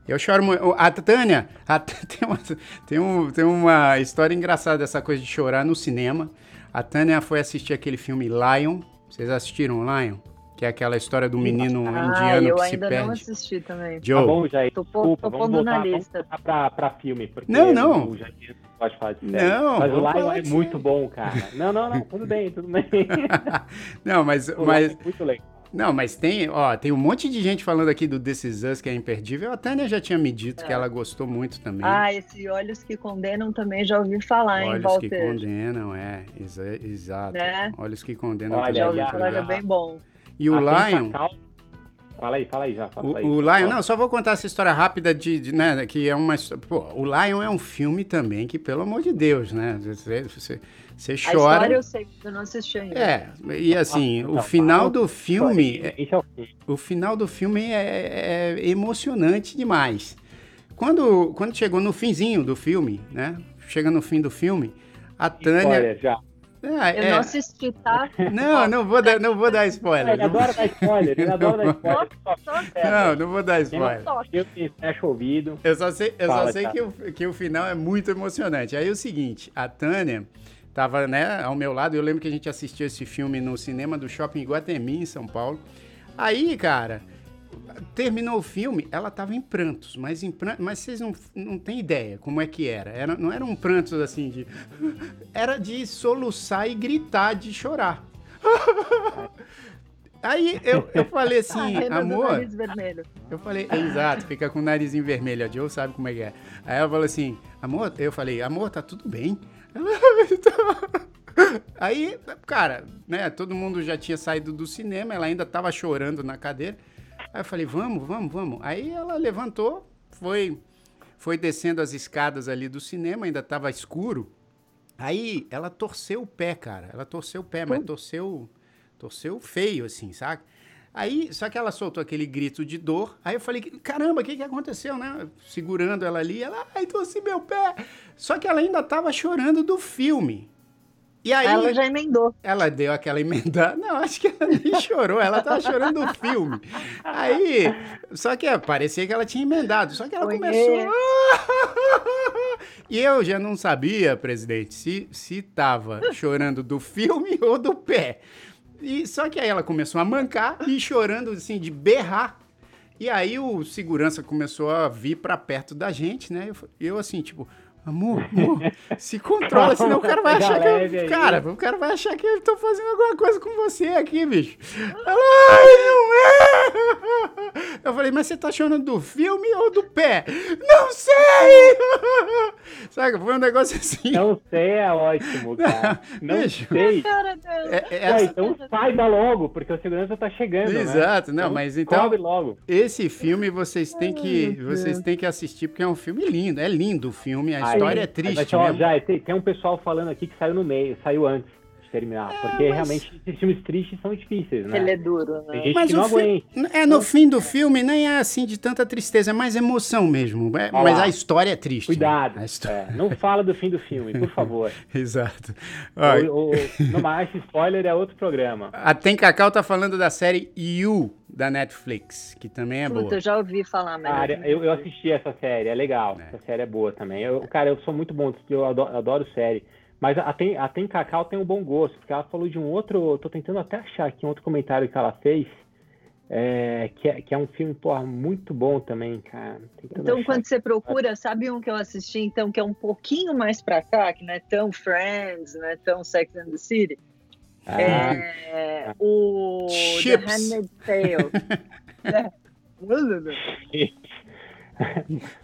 Eu choro muito. A Tânia, a, tem, uma, tem, um, tem uma história engraçada dessa coisa de chorar no cinema. A Tânia foi assistir aquele filme Lion. Vocês assistiram Lion? Que é aquela história do menino ah, indiano que se perde. Eu ainda não assisti também. Joe. Tá bom, Jair. Tô, Desculpa, tô pondo na lista. Pra, pra filme. Porque não, não. O Jair pode falar de série. Não, mas o Lion é muito bom, cara. Não, não, não. Tudo bem, tudo bem. não, mas... mas... É muito legal. Não, mas tem, ó, tem um monte de gente falando aqui do This Is Us, que é imperdível. A Tânia já tinha me dito é. que ela gostou muito também. Ah, esse Olhos que Condenam também já ouvi falar, Olhos hein, Walter? Olhos que Condenam, é, exa exato. Né? Olhos que Condenam. Olha, já ouvi falar, é bem bom. E o Lion... Fala aí, fala aí já. Fala o, aí. o Lion, não, só vou contar essa história rápida de, de né, que é uma, pô, o Lion é um filme também que, pelo amor de Deus, né, você, você, você chora. A história eu sei, eu não assisti ainda. É, e assim, o final do filme, o final do filme é, é emocionante demais. Quando, quando chegou no finzinho do filme, né, chega no fim do filme, a Tânia... Spoiler, já. Ah, eu é. não assisti, tá? Não, não vou dar, não vou dar spoiler. Ele adora dar spoiler, ele adora dar spoiler. Não, não vou dar spoiler. Eu fecho o ouvido. Eu só sei, eu Fala, só sei que, o, que o final é muito emocionante. Aí é o seguinte, a Tânia tava, né, ao meu lado, eu lembro que a gente assistiu esse filme no cinema do Shopping Guatemi, em São Paulo. Aí, cara, terminou o filme, ela estava em prantos, mas em prantos, mas vocês não, não têm ideia como é que era. era. Não eram prantos assim de. Era de soluçar e gritar de chorar. Aí eu, eu falei assim, ah, amor. Eu falei, exato, fica com o narizinho vermelho. A Joe sabe como é que é. Aí ela falou assim, amor, eu falei, amor, tá tudo bem. Ela, Aí, cara, né, todo mundo já tinha saído do cinema, ela ainda tava chorando na cadeira. Aí eu falei, vamos, vamos, vamos. Aí ela levantou, foi, foi descendo as escadas ali do cinema, ainda estava escuro. Aí ela torceu o pé, cara. Ela torceu o pé, mas torceu, torceu feio, assim, sabe? Aí, só que ela soltou aquele grito de dor. Aí eu falei, caramba, o que, que aconteceu, né? Segurando ela ali, ela, ai, torci meu pé. Só que ela ainda estava chorando do filme. E aí, ela já emendou. Ela deu aquela emendada. Não, acho que ela nem chorou, ela tava chorando o filme. Aí, só que parecia que ela tinha emendado, só que ela começou. e eu já não sabia, presidente, se, se tava chorando do filme ou do pé. E, só que aí ela começou a mancar e chorando assim, de berrar. E aí o segurança começou a vir para perto da gente, né? Eu, eu assim, tipo, Amor, amor, se controla, senão o cara vai achar que eu, Cara, o cara vai achar que eu tô fazendo alguma coisa com você aqui, bicho. Ai, não é! Eu falei, mas você tá chorando do filme ou do pé? Não sei! Sabe, foi um negócio assim. Não sei é ótimo, cara. Não bicho, sei. É, é, essa... então saiba logo, porque o segurança tá chegando. Né? Exato, né? não, então, mas então. logo. Esse filme vocês têm que, vocês têm que assistir, porque é um filme lindo. É lindo o filme, a história é triste. Mas, ó, já, tem, tem, um pessoal falando aqui que saiu no meio, saiu antes terminar. É, porque mas... realmente esses filmes tristes são difíceis, né? Ele é duro, né? Tem gente mas que não aguenta. É, no fim do filme nem é assim de tanta tristeza, é mais emoção mesmo. É, mas a história é triste. Né? Cuidado. Né? História... É, não fala do fim do filme, por favor. Exato. O, o, no mais, spoiler é outro programa. A Tem Cacau tá falando da série You da Netflix, que também é Puta, boa. Eu já ouvi falar, mas. Cara, eu, eu assisti essa série, é legal. É. Essa série é boa também. Eu, cara, eu sou muito bom, eu adoro, adoro série. Mas a Tem, a Tem Cacau tem um bom gosto, porque ela falou de um outro. tô tentando até achar aqui um outro comentário que ela fez. É, que, é, que é um filme, porra, muito bom também, cara. Então, quando você procura, sabe um que eu assisti, então, que é um pouquinho mais pra cá, que não é tão Friends, não é tão Sex and the City? Ah. É, o Chips. The Handmaid's Tale.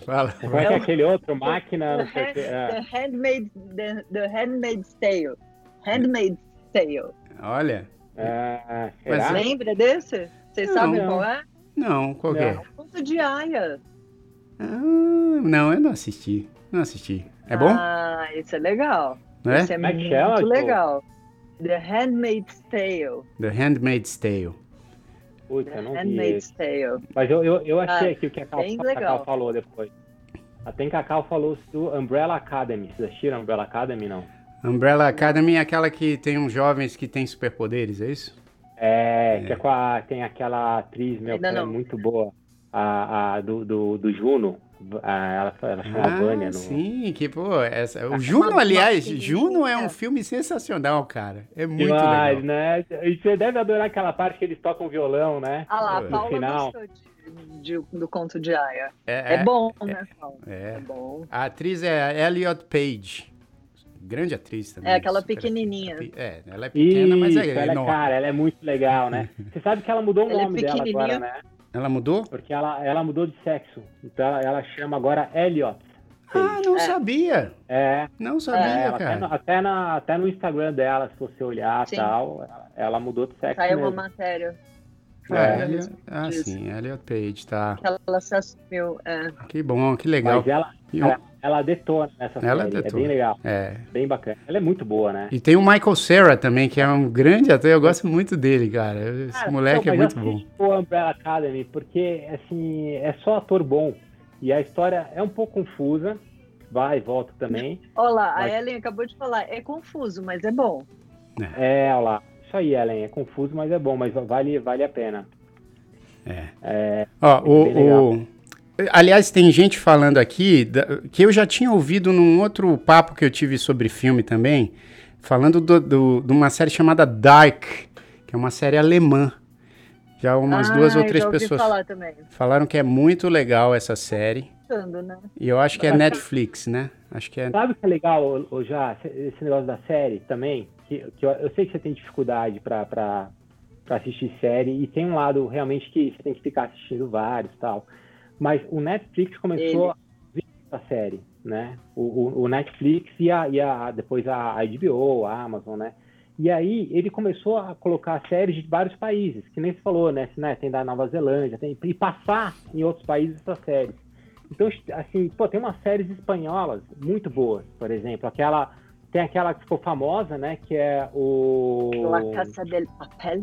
Fala. Vai é aquele outro máquina. The, hand, the, handmaid, the, the Handmaid's Tale. Handmaid's Tale. Olha. Ah, Mas lembra desse? Vocês sabem qual é? Não, qual não. é? Conto de Aya. Ah, não, eu não assisti. Não assisti. É bom? Ah, isso é legal. Não é? Isso é muito é legal. The Handmaid's Tale. The Handmaid's Tale. Putz, eu não Handmaid's vi Tale. Mas eu, eu, eu achei ah, aqui o que a Cacau, a Cacau falou depois. Até Cacau falou do Umbrella Academy. Vocês assistiram Umbrella Academy, não? Umbrella Academy é aquela que tem uns jovens que têm superpoderes, é isso? É, é. que é com a, tem aquela atriz, meu, que é muito boa. a, a do, do, do Juno, ela, ela chama ah, Vânia. No... Sim, que, pô, essa... o Juno, aliás, Juno é um filme sensacional, cara. É muito Demais, legal. né? E você deve adorar aquela parte que eles tocam violão, né? Ah lá, no Paula final. De, do conto de Aya. É, é, é bom, é, né, Paula? É. é bom. A atriz é Elliot Page. Grande atriz também. É aquela pequenininha. É, ela é pequena, Isso, mas é ela é, cara, ela é muito legal, né? Você sabe que ela mudou o ela é nome é dela agora, né? Ela mudou? Porque ela, ela mudou de sexo. Então ela, ela chama agora Elliot. Ah, não é. sabia. É. Não sabia, é, cara. Até no, até, na, até no Instagram dela, se você olhar e tal, ela, ela, mudou de sexo. Saiu uma matéria. É, é. Elliot, ah, sim, Elliot Page, tá. Ela se assumiu, é. Que bom, que legal. Mas ela, ela, ela detona nessa ela série, detona. é bem legal. É. Bem bacana. Ela é muito boa, né? E tem o Michael Cera também, que é um grande ator, eu gosto muito dele, cara. Esse ah, moleque é muito bom. o Umbrella Academy, porque, assim, é só ator bom. E a história é um pouco confusa, vai e volta também. Olá, mas... a Ellen acabou de falar, é confuso, mas é bom. É, olha lá. Isso aí, Ellen, é confuso, mas é bom, mas vale, vale a pena. É. é Ó, o, o, Aliás, tem gente falando aqui que eu já tinha ouvido num outro papo que eu tive sobre filme também, falando do, do, de uma série chamada Dark, que é uma série alemã. Já umas ah, duas ou três pessoas falaram que é muito legal essa série. Né? E eu acho que é Netflix, né? Acho que é. Sabe o que é legal, já esse negócio da série também? Que, que eu, eu sei que você tem dificuldade para assistir série e tem um lado realmente que você tem que ficar assistindo vários tal. Mas o Netflix começou Ele. a vir a série, né? O, o, o, Netflix e, a, e a, depois a HBO, a Amazon, né? E aí ele começou a colocar séries de vários países, que nem se falou, né? né? Tem da Nova Zelândia, tem, e passar em outros países essas séries. Então, assim, pô, tem umas séries espanholas muito boas, por exemplo, aquela tem aquela que ficou famosa, né? Que é o. La Casa del Papel.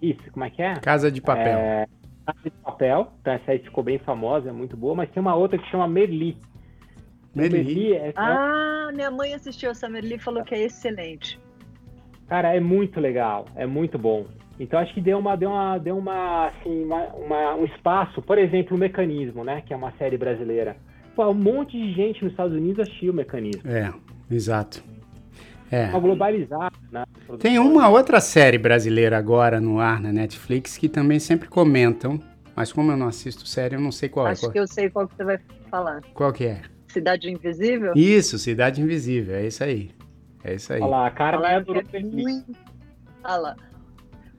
Isso, como é que é? Casa de Papel. É... Casa de Papel, então essa aí ficou bem famosa, é muito boa, mas tem uma outra que chama Merli. Merli? Merli é... Ah, minha mãe assistiu essa Merli e falou que é excelente. Cara, é muito legal, é muito bom. Então acho que deu uma, deu uma, deu uma, assim, uma, uma, um espaço, por exemplo, o Mecanismo, né? Que é uma série brasileira. Pô, um monte de gente nos Estados Unidos assistiu o Mecanismo. É, exato. É. Uma globalizada, né? Tem uma outra série brasileira agora no ar na Netflix que também sempre comentam, mas como eu não assisto série, eu não sei qual Acho é. Acho que eu sei qual que você vai falar. Qual que é? Cidade Invisível? Isso, Cidade Invisível, é isso aí. É isso aí. Olha lá, a cara é do é muito... Olha lá.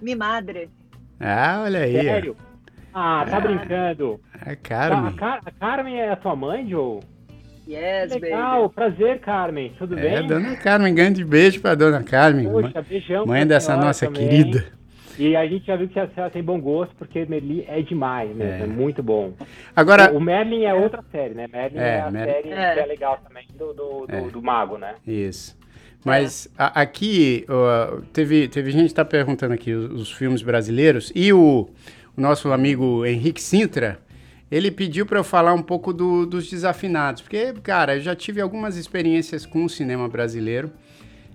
Mi madre. Ah, olha aí. Sério? Ah, tá ah, brincando. É Carmen. A, a, Carmen é a tua mãe, Joe? Yes, Legal, baby. prazer, Carmen. Tudo é, bem? É, dona Carmen, grande beijo pra dona Carmen. Poxa, beijão. Mãe dessa nossa também. querida. E a gente já viu que a senhora tem bom gosto, porque Merlin é demais mesmo, é, é muito bom. Agora, o, Merlin é outra série, né? Merlin é, é a Mer... série é. que é legal também, do, do, do, é. do mago, né? Isso. Mas a, aqui, uh, teve, teve gente que está perguntando aqui os, os, filmes brasileiros, e o, o nosso amigo Henrique Sintra, ele pediu para eu falar um pouco do, dos desafinados, porque, cara, eu já tive algumas experiências com o cinema brasileiro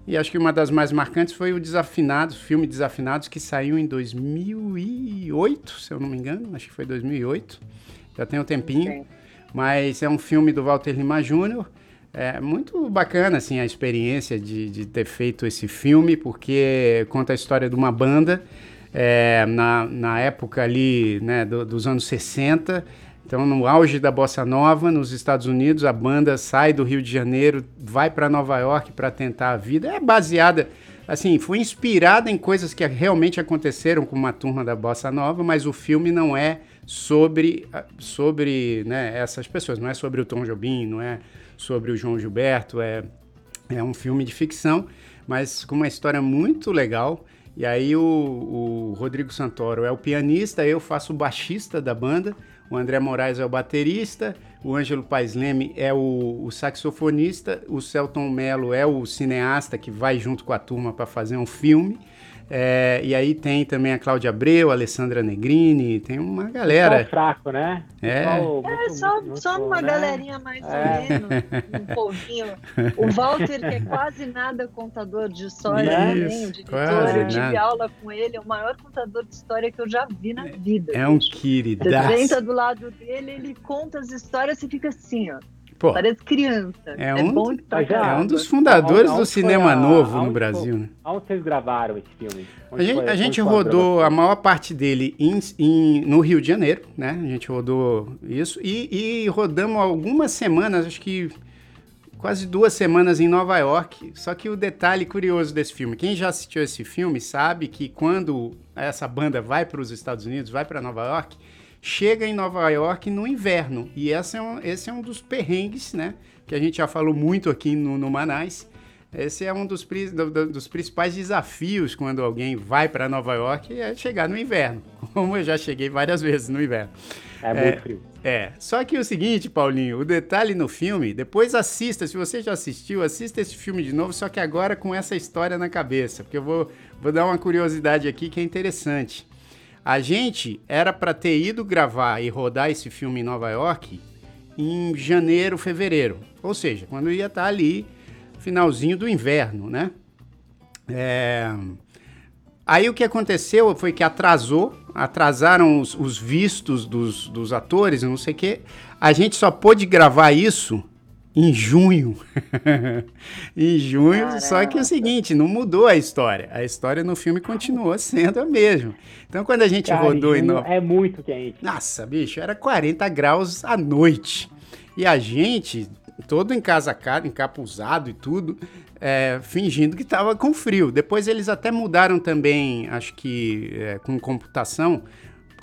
e acho que uma das mais marcantes foi o Desafinados, filme Desafinados, que saiu em 2008, se eu não me engano, acho que foi 2008, já tem um tempinho, Sim. mas é um filme do Walter Lima Jr., é muito bacana assim a experiência de, de ter feito esse filme, porque conta a história de uma banda é, na, na época ali né, do, dos anos 60, então, no auge da bossa nova, nos Estados Unidos, a banda sai do Rio de Janeiro, vai para Nova York para tentar a vida. É baseada, assim, foi inspirada em coisas que realmente aconteceram com uma turma da bossa nova, mas o filme não é sobre, sobre né, essas pessoas, não é sobre o Tom Jobim, não é sobre o João Gilberto, é, é um filme de ficção, mas com uma história muito legal. E aí o, o Rodrigo Santoro é o pianista, eu faço o baixista da banda o André Moraes é o baterista, o Ângelo Paes Leme é o, o, saxofonista, o Celton Mello é o cineasta que vai junto com a turma para fazer um filme. É, e aí tem também a Cláudia Abreu, a Alessandra Negrini, tem uma galera. Só fraco, né? É, é só, muito, só uma né? galerinha mais é. ou menos, um povinho. O Walter, que é quase nada contador de história? Isso, o diretor, eu tive nada. aula com ele, é o maior contador de história que eu já vi na vida. É um queridaço. Você senta do lado dele, ele conta as histórias e fica assim, ó. Pô, Parece criança. É, é um, bom é um dos fundadores do cinema a, novo no Brasil. Né? Onde vocês gravaram esse filme? Onde a gente, foi, a gente rodou a maior parte dele em, em, no Rio de Janeiro, né? A gente rodou isso. E, e rodamos algumas semanas, acho que quase duas semanas em Nova York. Só que o detalhe curioso desse filme, quem já assistiu esse filme sabe que quando essa banda vai para os Estados Unidos, vai para Nova York, chega em Nova York no inverno. E esse é um, esse é um dos perrengues, né? Que a gente já falou muito aqui no, no Manais. Esse é um dos, do, dos principais desafios quando alguém vai para Nova York, é chegar no inverno. Como eu já cheguei várias vezes no inverno. É muito é, frio. É. Só que o seguinte, Paulinho, o detalhe no filme, depois assista, se você já assistiu, assista esse filme de novo, só que agora com essa história na cabeça, porque eu vou, vou dar uma curiosidade aqui que é interessante. A gente era para ter ido gravar e rodar esse filme em Nova York em janeiro, fevereiro. Ou seja, quando ia estar tá ali, finalzinho do inverno, né? É... Aí o que aconteceu foi que atrasou, atrasaram os, os vistos dos, dos atores, não sei o quê. A gente só pôde gravar isso em junho. em junho, Caramba. só que é o seguinte, não mudou a história. A história no filme continuou sendo a mesma. Então, quando a gente Cara, rodou em no... É muito quente. Nossa, bicho, era 40 graus à noite. E a gente, todo encasacado, encapuzado e tudo, é, fingindo que estava com frio. Depois eles até mudaram também, acho que é, com computação,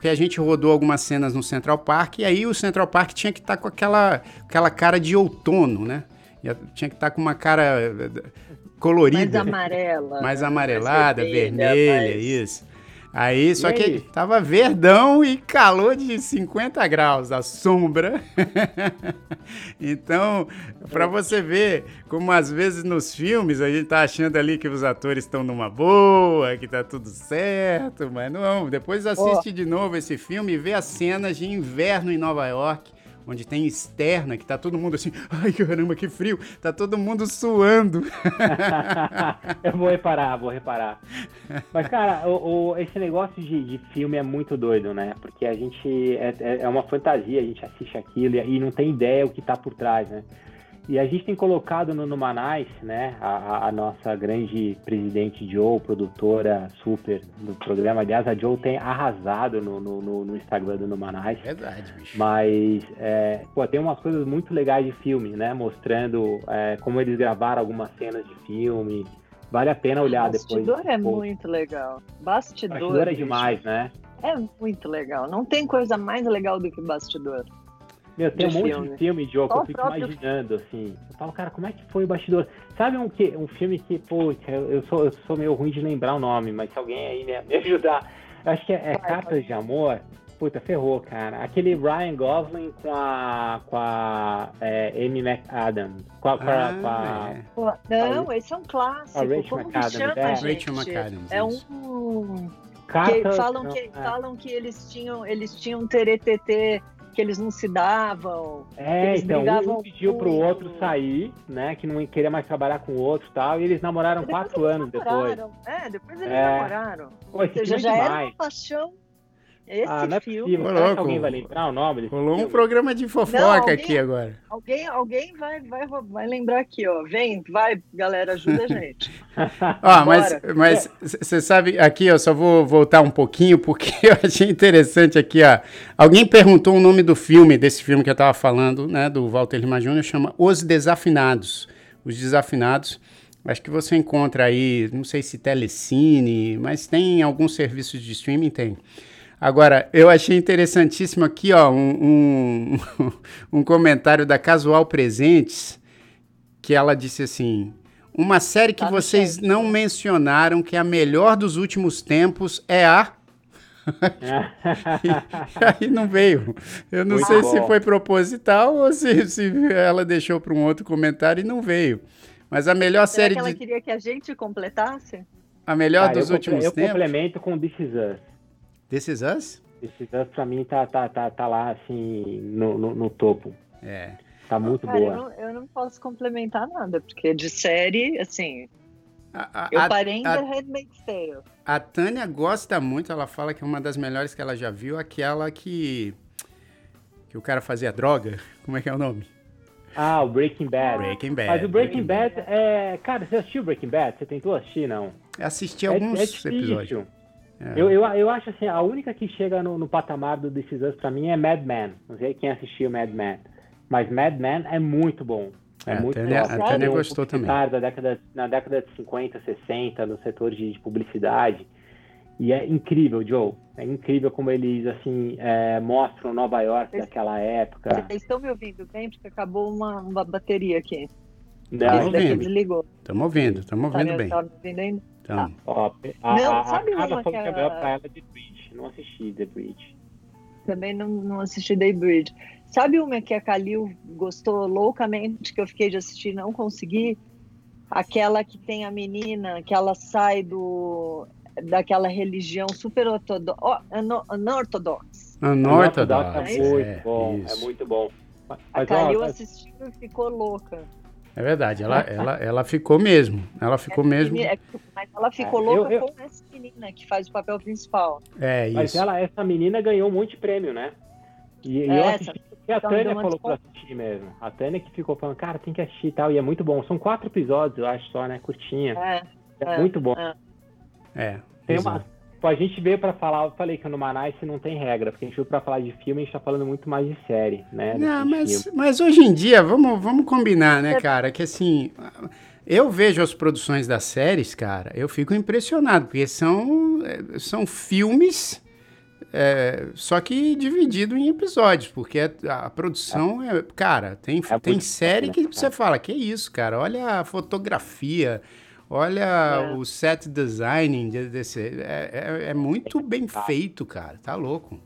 porque a gente rodou algumas cenas no Central Park e aí o Central Park tinha que estar tá com aquela, aquela cara de outono, né? Tinha que estar tá com uma cara eh, colorida. Mais amarela. Mais amarelada, mais vermelha, vermelha mas... isso. Aí, só que tava verdão e calor de 50 graus, a sombra. então, para você ver como às vezes nos filmes a gente tá achando ali que os atores estão numa boa, que tá tudo certo, mas não. Depois assiste oh. de novo esse filme e vê as cenas de inverno em Nova York onde tem externa, que tá todo mundo assim, ai caramba, que frio, tá todo mundo suando. eu vou reparar, vou reparar. Mas, cara, o, o esse negócio de, de, filme é muito doido, né? Porque a gente, é, é, é uma fantasia, a gente assiste aquilo e, e não tem ideia o que tá por trás, né? E a gente tem colocado no Numanais, né, a, a, nossa grande presidente Joe, produtora super do programa. Aliás, a Joe tem arrasado no, no, no Instagram do Numanais. Verdade, bicho. Mas, é, pô, tem umas coisas muito legais de filme, né, mostrando é, como eles gravaram algumas cenas de filme. Vale a pena olhar Bastidor depois. Bastidor é pô. muito legal. Bastidor. Bastidor é demais, né? É muito legal. Não tem coisa mais legal do que bastidor. Meu, tem um monte filme. de filme de jogo que eu fico próprio... imaginando, assim. Eu falo, cara, como é que foi o bastidor? Sabe um, que, um filme que, pô, eu sou, eu sou meio ruim de lembrar o nome, mas se alguém aí me, me ajudar. Eu acho que é, é Cartas de Amor. Puta, ferrou, cara. Aquele Ryan Gosling com a. com a é, Amy McAdams. Com a. Com a, ah, com a é. Pô, não, esse é um clássico. A Rachel Como McAdams. Chama, é. Rachel McAdams. É um. Que falam, que, é. falam que eles tinham, eles tinham um teretetê que eles não se davam. É, então um pediu pro outro sair, né? Que não queria mais trabalhar com o outro e tal. E eles namoraram depois quatro eles anos namoraram. depois. É, depois eles é. namoraram. Pô, Ou seja, já demais. era uma paixão esse ah, não é filme. Possível. alguém vai lembrar o nome Rolou um programa de fofoca não, alguém, aqui agora. Alguém, alguém vai, vai, vai lembrar aqui, ó. Vem, vai, galera, ajuda a gente. ó, mas mas você sabe, aqui eu só vou voltar um pouquinho, porque eu achei interessante aqui, ó. Alguém perguntou o nome do filme, desse filme que eu tava falando, né, do Walter Lima Jr., chama Os Desafinados. Os Desafinados. Acho que você encontra aí, não sei se Telecine, mas tem alguns serviços de streaming, tem. Agora, eu achei interessantíssimo aqui, ó, um, um, um comentário da Casual Presentes, que ela disse assim: uma série que tá vocês não mencionaram que é a melhor dos últimos tempos é a. e aí não veio. Eu não Muito sei bom. se foi proposital ou se, se ela deixou para um outro comentário e não veio. Mas a melhor Será série que ela de... queria que a gente completasse? A melhor ah, dos últimos eu tempos? Eu complemento com This Is Us. This Is Us? This Is Us pra mim tá, tá, tá, tá lá, assim, no, no, no topo. É. Tá muito Cara, boa. Eu não, eu não, posso complementar nada, porque de série, assim. A, a, eu parei em a, The Handmaid's Tale. A Tânia gosta muito, ela fala que é uma das melhores que ela já viu, aquela que. que o cara fazia droga. Como é que é o nome? Ah, o Breaking Bad. Breaking Bad. Mas o Breaking, Breaking Bad, Bad, é. Cara, você assistiu Breaking Bad? Você tentou assistir, não? Assisti alguns é, é episódios. É. Eu, eu, eu acho assim, a única que chega no, no patamar do This Is Us pra mim é Mad Men. Não sei quem assistiu Mad Men. Mas Mad Men é muito bom. É, é muito bom. A Tânia gostou também. Da década, na década de 50, 60, no setor de, de publicidade. E é incrível, Joe. É incrível como eles, assim, é, mostram Nova York Vocês, daquela época. Vocês estão me ouvindo bem? Porque acabou uma, uma bateria aqui. Estamos ouvindo. Estamos ouvindo, estamos ouvindo tá, bem. Tá me ouvindo ainda? Então. Tá. Ó, a, não, a, sabe a, uma que é... pra ela de Bridge. Não assisti The Bridge. Também não, não assisti The Bridge. Sabe uma que a Kalil gostou loucamente, que eu fiquei de assistir e não consegui? Aquela que tem a menina, que ela sai do daquela religião super ortodoxa, anortodoxa. Anortodoxa. É muito é, bom, é muito bom. Mas, a Kalil ó, assistiu e ficou louca. É verdade, ela, ela, ela ficou mesmo. Ela ficou mesmo. É, mas ela ficou é, louca eu, eu... com essa menina que faz o papel principal. É, isso. Mas ela, essa menina ganhou um monte de prêmio, né? E, é, eu assisti, e a Tânia falou pra assistir mesmo. A Tânia que ficou falando, cara, tem que assistir e tal. E é muito bom. São quatro episódios, eu acho só, né? Curtinha. É, é, é muito bom. É. é tem uma, a gente veio para falar, eu falei que no Manais não tem regra, porque a gente veio para falar de filme, a gente tá falando muito mais de série, né? Não, mas, mas hoje em dia, vamos, vamos combinar, né, cara, que assim, eu vejo as produções das séries, cara, eu fico impressionado, porque são, é, são filmes, é, só que dividido em episódios, porque a, a produção é, é cara, tem, é tem série que você fala, que isso, cara, olha a fotografia, Olha é. o set design desse. É, é, é, muito bem feito, cara. Tá louco.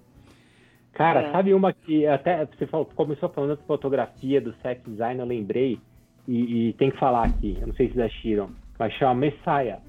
Cara, é. sabe uma que até você falou, começou falando de fotografia, do set design, eu lembrei, e, e, tem que falar aqui, eu não sei se vocês assistiram, mas chama Messiah.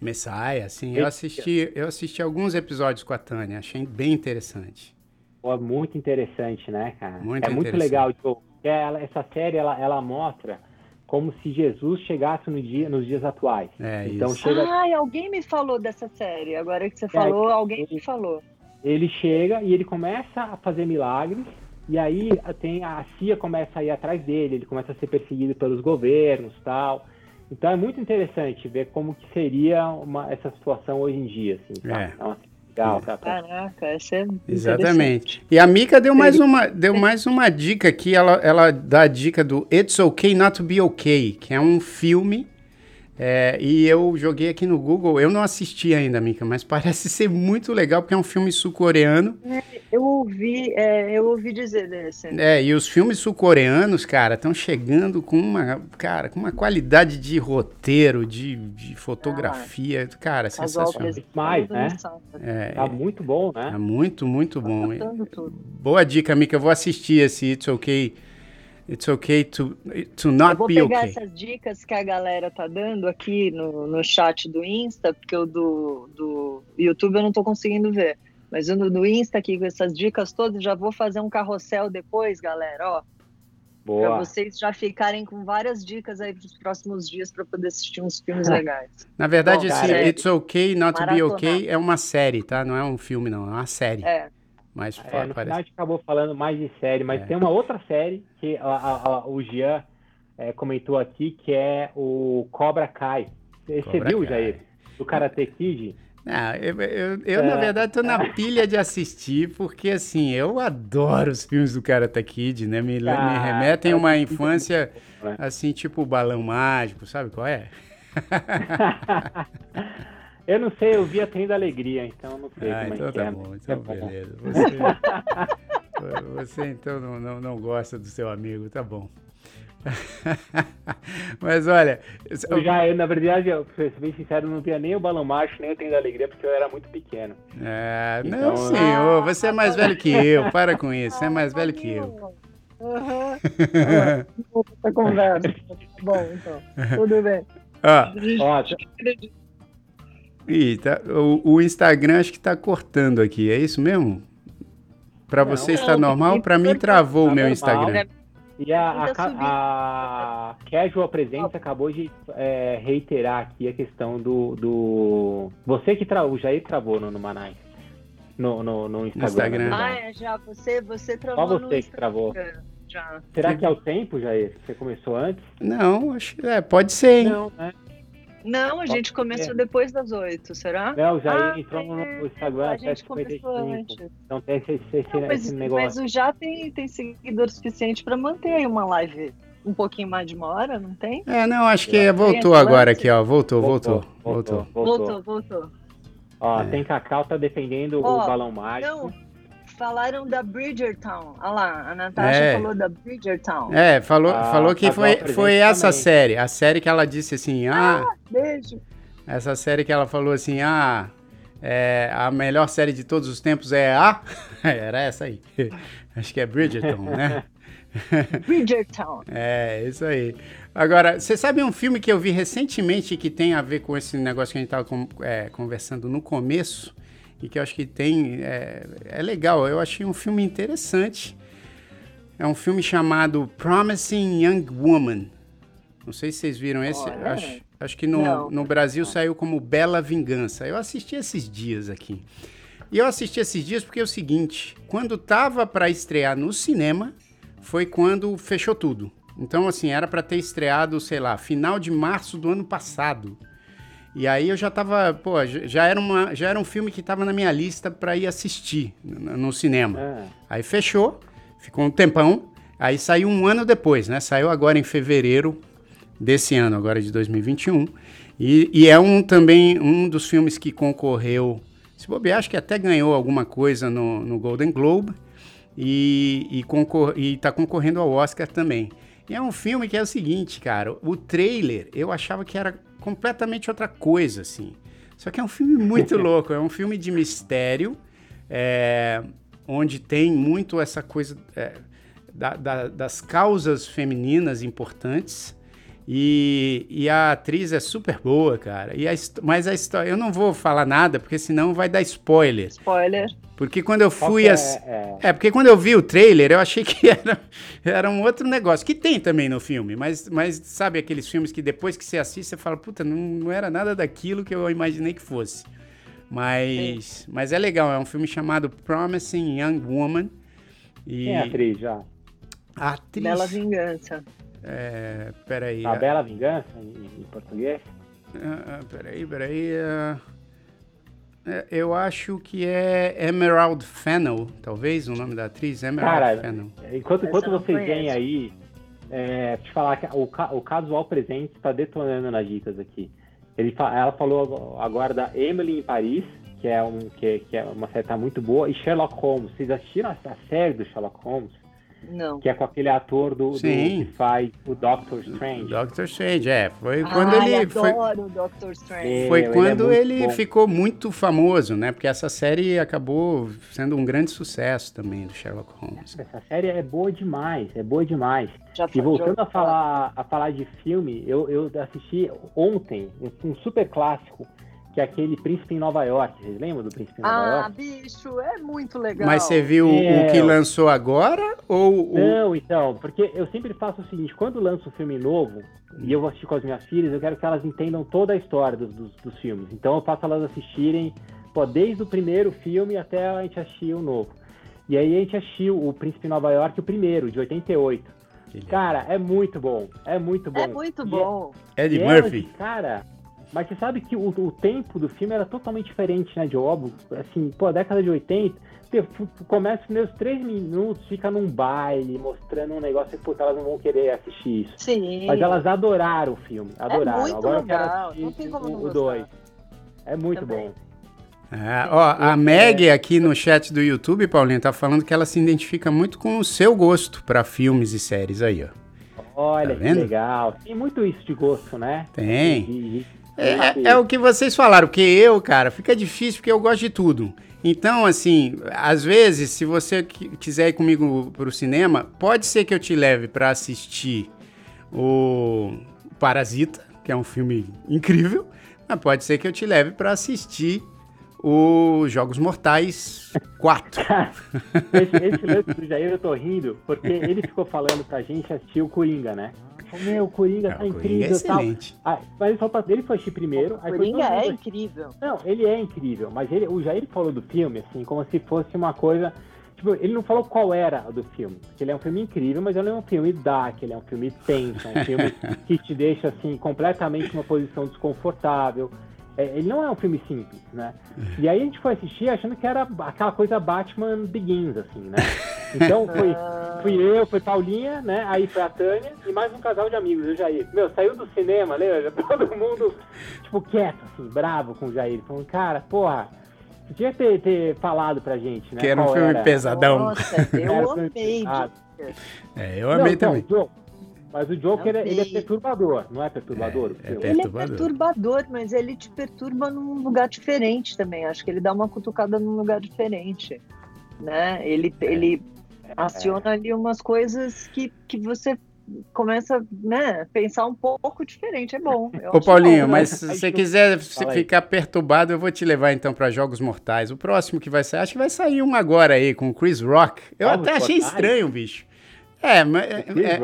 Messiah, sim, eu assisti, eu assisti alguns episódios com a Tânia, achei bem interessante. Pô, muito interessante, né, cara? Muito é muito legal, tipo, ela, essa série ela, ela mostra como se Jesus chegasse no dia, nos dias atuais. É, então isso. chega. Ai, alguém me falou dessa série. Agora que você é, falou, alguém ele, me falou. Ele chega e ele começa a fazer milagres. E aí tem a CIA começa a ir atrás dele. Ele começa a ser perseguido pelos governos, tal. Então é muito interessante ver como que seria uma, essa situação hoje em dia. Assim, tá? é. Então, legal. Caraca, isso é Exatamente. E a Mika deu mais uma, deu mais uma dica aqui. Ela, ela dá a dica do It's Okay Not to Be Okay, que é um filme é, e eu joguei aqui no Google, eu não assisti ainda, Mika, mas parece ser muito legal, porque é um filme sul-coreano. É, eu ouvi, é, eu ouvi dizer desse. É, e os filmes sul-coreanos, cara, estão chegando com uma, cara, com uma qualidade de roteiro, de, de fotografia, ah, cara, sensacional. Mais, né? É, tá muito bom, né? Tá muito, muito tá bom. Boa dica, Mika, eu vou assistir esse It's Okay It's okay to, to not be okay. Eu vou pegar essas dicas que a galera tá dando aqui no, no chat do Insta, porque o do, do YouTube eu não tô conseguindo ver. Mas no do Insta aqui com essas dicas todas, já vou fazer um carrossel depois, galera, ó. Boa. Pra vocês já ficarem com várias dicas aí pros próximos dias para poder assistir uns filmes legais. Na verdade, Bom, esse It's Okay Not to Be Okay é uma série, tá? Não é um filme, não. É uma série. É. Mas é, no parece... final a gente acabou falando mais de série, mas é. tem uma outra série que a, a, a, o Jean é, comentou aqui, que é o Cobra Kai. Você Cobra viu, Kai. Jair? Do Karate Kid? Não, eu, eu, eu na é. verdade tô na pilha de assistir, porque assim, eu adoro os filmes do Karate Kid, né? Me, ah, me remetem a uma infância né? assim, tipo balão mágico, sabe qual é? Eu não sei, eu vi a Trem da Alegria, então não sei ah, como então é tá é. bom, então beleza. Você, você então não, não, não, gosta do seu amigo, tá bom. Mas olha. Eu já, eu, na verdade, eu, pra ser bem sincero, não via nem o balão macho, nem o Tenho da Alegria, porque eu era muito pequeno. É, então, não, senhor, você é mais velho que eu. Para com isso, você é mais velho que eu. Uhum. Conversa. Tá bom, então. Tudo bem. Ó, ó Ih, tá, o, o, Instagram acho que tá cortando aqui, é isso mesmo? Para você está normal? Para mim travou tá o meu normal. Instagram. E a, a, a, Casual Presence acabou de é, reiterar aqui a questão do. do... Você que travou, o Jair travou no, no Manai. No, no, no Instagram. Instagram. Ah, é, já. Você, você travou. Só você que travou. Já. Será que é o tempo, Jair? Você começou antes? Não, acho que é, pode ser, hein? Não, né? Não, a gente começou depois das oito, será? Não, já ah, entrou no é, Instagram, a gente começou antes. Então tem esse, esse, não, mas, esse negócio. Mas o já tem, tem seguidor suficiente para manter aí uma live um pouquinho mais de uma hora, não tem? É, não, acho que voltou agora aqui, ó. Voltou, voltou. Voltou, voltou. Voltou, voltou. Ó, é. tem Cacau tá defendendo o balão mágico. Falaram da Bridgertown. Olha lá, a Natasha é. falou da Bridgertown. É, falou, ah, falou que foi, foi essa também. série. A série que ela disse assim, ah, ah... Beijo. Essa série que ela falou assim, ah... É, a melhor série de todos os tempos é a... Era essa aí. Acho que é Bridgerton, né? Bridgerton. É, isso aí. Agora, você sabe um filme que eu vi recentemente que tem a ver com esse negócio que a gente estava é, conversando no começo? E que eu acho que tem. É, é legal, eu achei um filme interessante. É um filme chamado Promising Young Woman. Não sei se vocês viram esse. Oh, é? acho, acho que no, no Brasil saiu como Bela Vingança. Eu assisti esses dias aqui. E eu assisti esses dias porque é o seguinte: quando tava para estrear no cinema, foi quando fechou tudo. Então, assim, era para ter estreado, sei lá, final de março do ano passado. E aí eu já tava, pô, já era, uma, já era um filme que tava na minha lista para ir assistir no, no cinema. É. Aí fechou, ficou um tempão, aí saiu um ano depois, né? Saiu agora em fevereiro desse ano, agora de 2021. E, e é um também um dos filmes que concorreu, se bobear, acho que até ganhou alguma coisa no, no Golden Globe e, e, concor e tá concorrendo ao Oscar também. E é um filme que é o seguinte, cara, o trailer eu achava que era completamente outra coisa, assim. Só que é um filme muito louco, é um filme de mistério, é, onde tem muito essa coisa é, da, da, das causas femininas importantes. E, e, a atriz é super boa, cara. E a, mas a história. Eu não vou falar nada, porque senão vai dar spoiler. Spoiler. Porque quando eu fui. É, as... é, é, porque quando eu vi o trailer, eu achei que era, era um outro negócio. Que tem também no filme, mas, mas sabe aqueles filmes que depois que você assiste, você fala, puta, não, não era nada daquilo que eu imaginei que fosse. Mas, mas é legal, é um filme chamado Promising Young Woman. E... Quem é a atriz já? A atriz. Bela Vingança. É, peraí. A Bela Vingança, em, em português? Uh, peraí, peraí. Uh, eu acho que é Emerald Fennel, talvez o nome da atriz, Emerald Cara, Fennel. Enquanto, enquanto vocês vêm aí, é, te falar que o, o casual presente está detonando nas dicas aqui. Ele, ela falou agora da Emily em Paris, que é, um, que, que é uma série tá muito boa, e Sherlock Holmes. Vocês assistiram a, a série do Sherlock Holmes? Não. Que é com aquele ator do, do que faz o Doctor Strange. Doctor Strange, é. Foi quando Ai, ele. Foi, o Doctor Strange. Foi quando ele, é ele ficou muito famoso, né? Porque essa série acabou sendo um grande sucesso também do Sherlock Holmes. Essa série é boa demais, é boa demais. Já e voltando a falar, a falar de filme, eu, eu assisti ontem um super clássico que é aquele Príncipe em Nova York. Vocês lembram do Príncipe em Nova ah, York? Ah, bicho, é muito legal. Mas você viu é... o que lançou agora ou o... Não, então, porque eu sempre faço o seguinte, quando lanço um filme novo, e eu vou assistir com as minhas filhas, eu quero que elas entendam toda a história dos, dos, dos filmes. Então eu faço elas assistirem, pô, desde o primeiro filme até a gente assistir o novo. E aí a gente assistiu o Príncipe em Nova York, o primeiro, de 88. Cara, é muito bom. É muito bom. É muito bom. É, Eddie Murphy. cara, mas você sabe que o, o tempo do filme era totalmente diferente, né, de óbvio. Assim, pô, a década de 80, começa os primeiros três minutos, fica num baile, mostrando um negócio que, pô, elas não vão querer assistir isso. Sim. Mas elas adoraram o filme, é adoraram. É muito Agora legal. eu quero assistir o 2. É muito Também. bom. É, ó, a Meg aqui no chat do YouTube, Paulinho, tá falando que ela se identifica muito com o seu gosto para filmes e séries aí, ó. Olha tá que legal. Tem muito isso de gosto, né? Tem. De, de, é, é, é, o que vocês falaram, porque eu, cara, fica difícil porque eu gosto de tudo. Então, assim, às vezes, se você quiser ir comigo pro cinema, pode ser que eu te leve para assistir o Parasita, que é um filme incrível, mas pode ser que eu te leve para assistir os Jogos Mortais 4. esse, esse lance do Jair eu tô rindo, porque ele ficou falando pra gente assistir o Coringa, né? Meu, o Coringa é, tá o incrível. Coringa é excelente. Tal. Mas ele, falou pra, ele foi assistir primeiro. O Coringa é incrível. Não, ele é incrível, mas ele, o Jair falou do filme, assim, como se fosse uma coisa. Tipo, ele não falou qual era do filme. Porque ele é um filme incrível, mas ele é um filme dark, ele é um filme tenso, é um filme que te deixa, assim, completamente numa posição desconfortável. É, ele não é um filme simples, né? É. E aí a gente foi assistir achando que era aquela coisa Batman Begins, assim, né? Então foi, fui eu, foi Paulinha, né? Aí foi a Tânia e mais um casal de amigos, o Jair. Meu, saiu do cinema, lembra? Todo mundo, tipo, quieto, assim, bravo com o Jair. Falando, cara, porra, podia ter, ter falado pra gente, né? Que era um filme era. pesadão. Nossa, eu amei. É, eu amei não, também. Não, mas o Joker, ele é perturbador, não é perturbador? É, é perturbador. Ele é perturbador, mas ele te perturba num lugar diferente também. Acho que ele dá uma cutucada num lugar diferente. Né? Ele, é. ele aciona ali umas coisas que, que você começa né, a pensar um pouco diferente. É bom. Ô, Paulinho, bom, né? mas se você quiser ficar perturbado, eu vou te levar então para Jogos Mortais. O próximo que vai sair, acho que vai sair um agora aí com o Chris Rock. Eu Jogos até achei Mortais? estranho, bicho. É, mas é, é,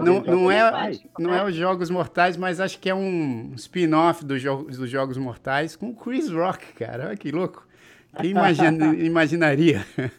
não, não, é, não é os Jogos Mortais, mas acho que é um spin-off do jo dos Jogos Mortais com o Chris Rock, cara. Olha que louco. Quem imagina, imaginaria?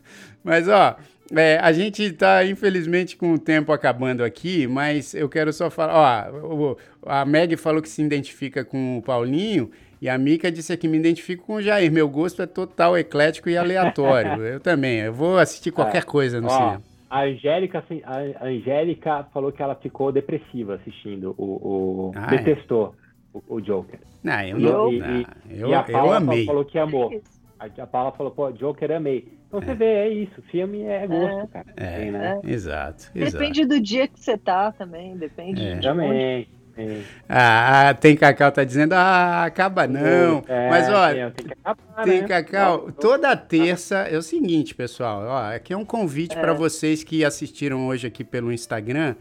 Mas, ó, é, a gente está, infelizmente, com o tempo acabando aqui, mas eu quero só falar. Ó, a Meg falou que se identifica com o Paulinho. E a Mica disse aqui, me identifico com o Jair. Meu gosto é total eclético e aleatório. eu também. Eu vou assistir qualquer é. coisa no ó, cinema. A Angélica, a Angélica falou que ela ficou depressiva assistindo o. o ah, é? detestou é. o, o, Joker. Não, eu não. E, não, e, eu, e a Paula eu amei. falou que amou. A, a Paula falou, pô, Joker amei. Então é. você vê, é isso. Filme é gosto, é. cara. É, né? exato, Depende exato. do dia que você tá também. Depende é. de Também. Onde... Ah, tem Cacau tá dizendo, ah, acaba não. É, Mas olha, tem, acabar, tem né? Cacau, toda terça é o seguinte, pessoal, ó, aqui é um convite é. para vocês que assistiram hoje aqui pelo Instagram,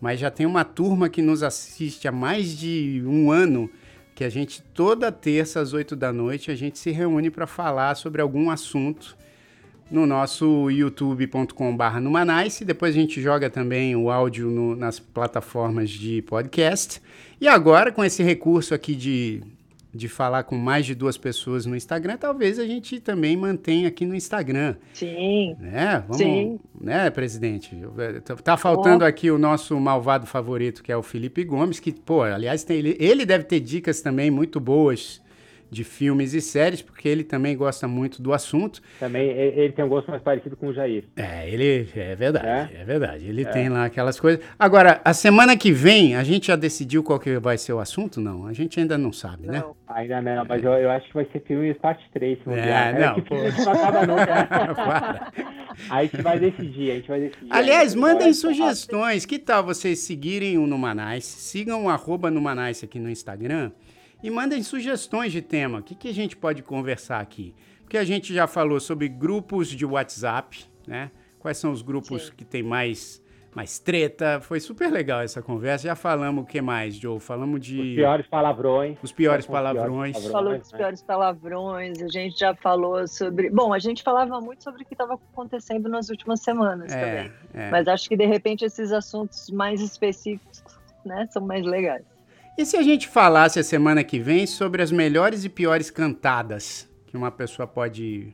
mas já tem uma turma que nos assiste há mais de um ano, que a gente toda terça às oito da noite a gente se reúne para falar sobre algum assunto no nosso youtube.com.br Numanice. Depois a gente joga também o áudio no, nas plataformas de podcast. E agora, com esse recurso aqui de, de falar com mais de duas pessoas no Instagram, talvez a gente também mantenha aqui no Instagram. Sim. Né? Vamos, Sim. Né, presidente? Tá faltando aqui o nosso malvado favorito, que é o Felipe Gomes, que, pô, aliás, tem, ele, ele deve ter dicas também muito boas de filmes e séries, porque ele também gosta muito do assunto. Também ele tem um gosto mais parecido com o Jair. É, ele é verdade, é, é verdade. Ele é. tem lá aquelas coisas. Agora, a semana que vem, a gente já decidiu qual que vai ser o assunto? Não, a gente ainda não sabe, né? não, né? Ainda não, mas eu, eu, acho que vai ser filme parte 3. É, é, não, pô. não acaba não, cara. a gente vai decidir, a gente vai decidir. Aliás, mandem sugestões. Que tal vocês seguirem o Numanice? Sigam o arroba Numanice aqui no Instagram e mandem sugestões de tema. O que, que a gente pode conversar aqui? Porque a gente já falou sobre grupos de WhatsApp, né? Quais são os grupos Sim. que tem mais mais treta. Foi super legal essa conversa. Já falamos o que mais, Joe? Falamos de. Os piores palavrões. Os piores palavrões. Piores falou dos piores palavrões. A gente já falou sobre. Bom, a gente falava muito sobre o que estava acontecendo nas últimas semanas é, também. É. Mas acho que de repente esses assuntos mais específicos, né, são mais legais. E se a gente falasse a semana que vem sobre as melhores e piores cantadas que uma pessoa pode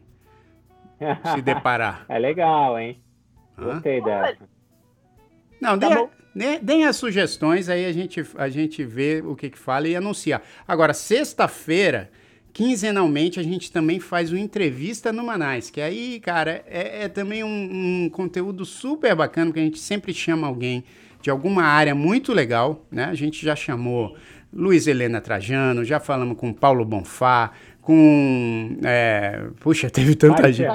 se deparar? É legal, hein? Gostei dessa. Não, tá deem as sugestões, aí a gente, a gente vê o que, que fala e anuncia. Agora, sexta-feira, quinzenalmente, a gente também faz uma entrevista no Manais, que aí, cara, é, é também um, um conteúdo super bacana, porque a gente sempre chama alguém de alguma área muito legal, né? A gente já chamou Luiz Helena Trajano, já falamos com Paulo Bonfá, com. É, puxa, teve tanta gente.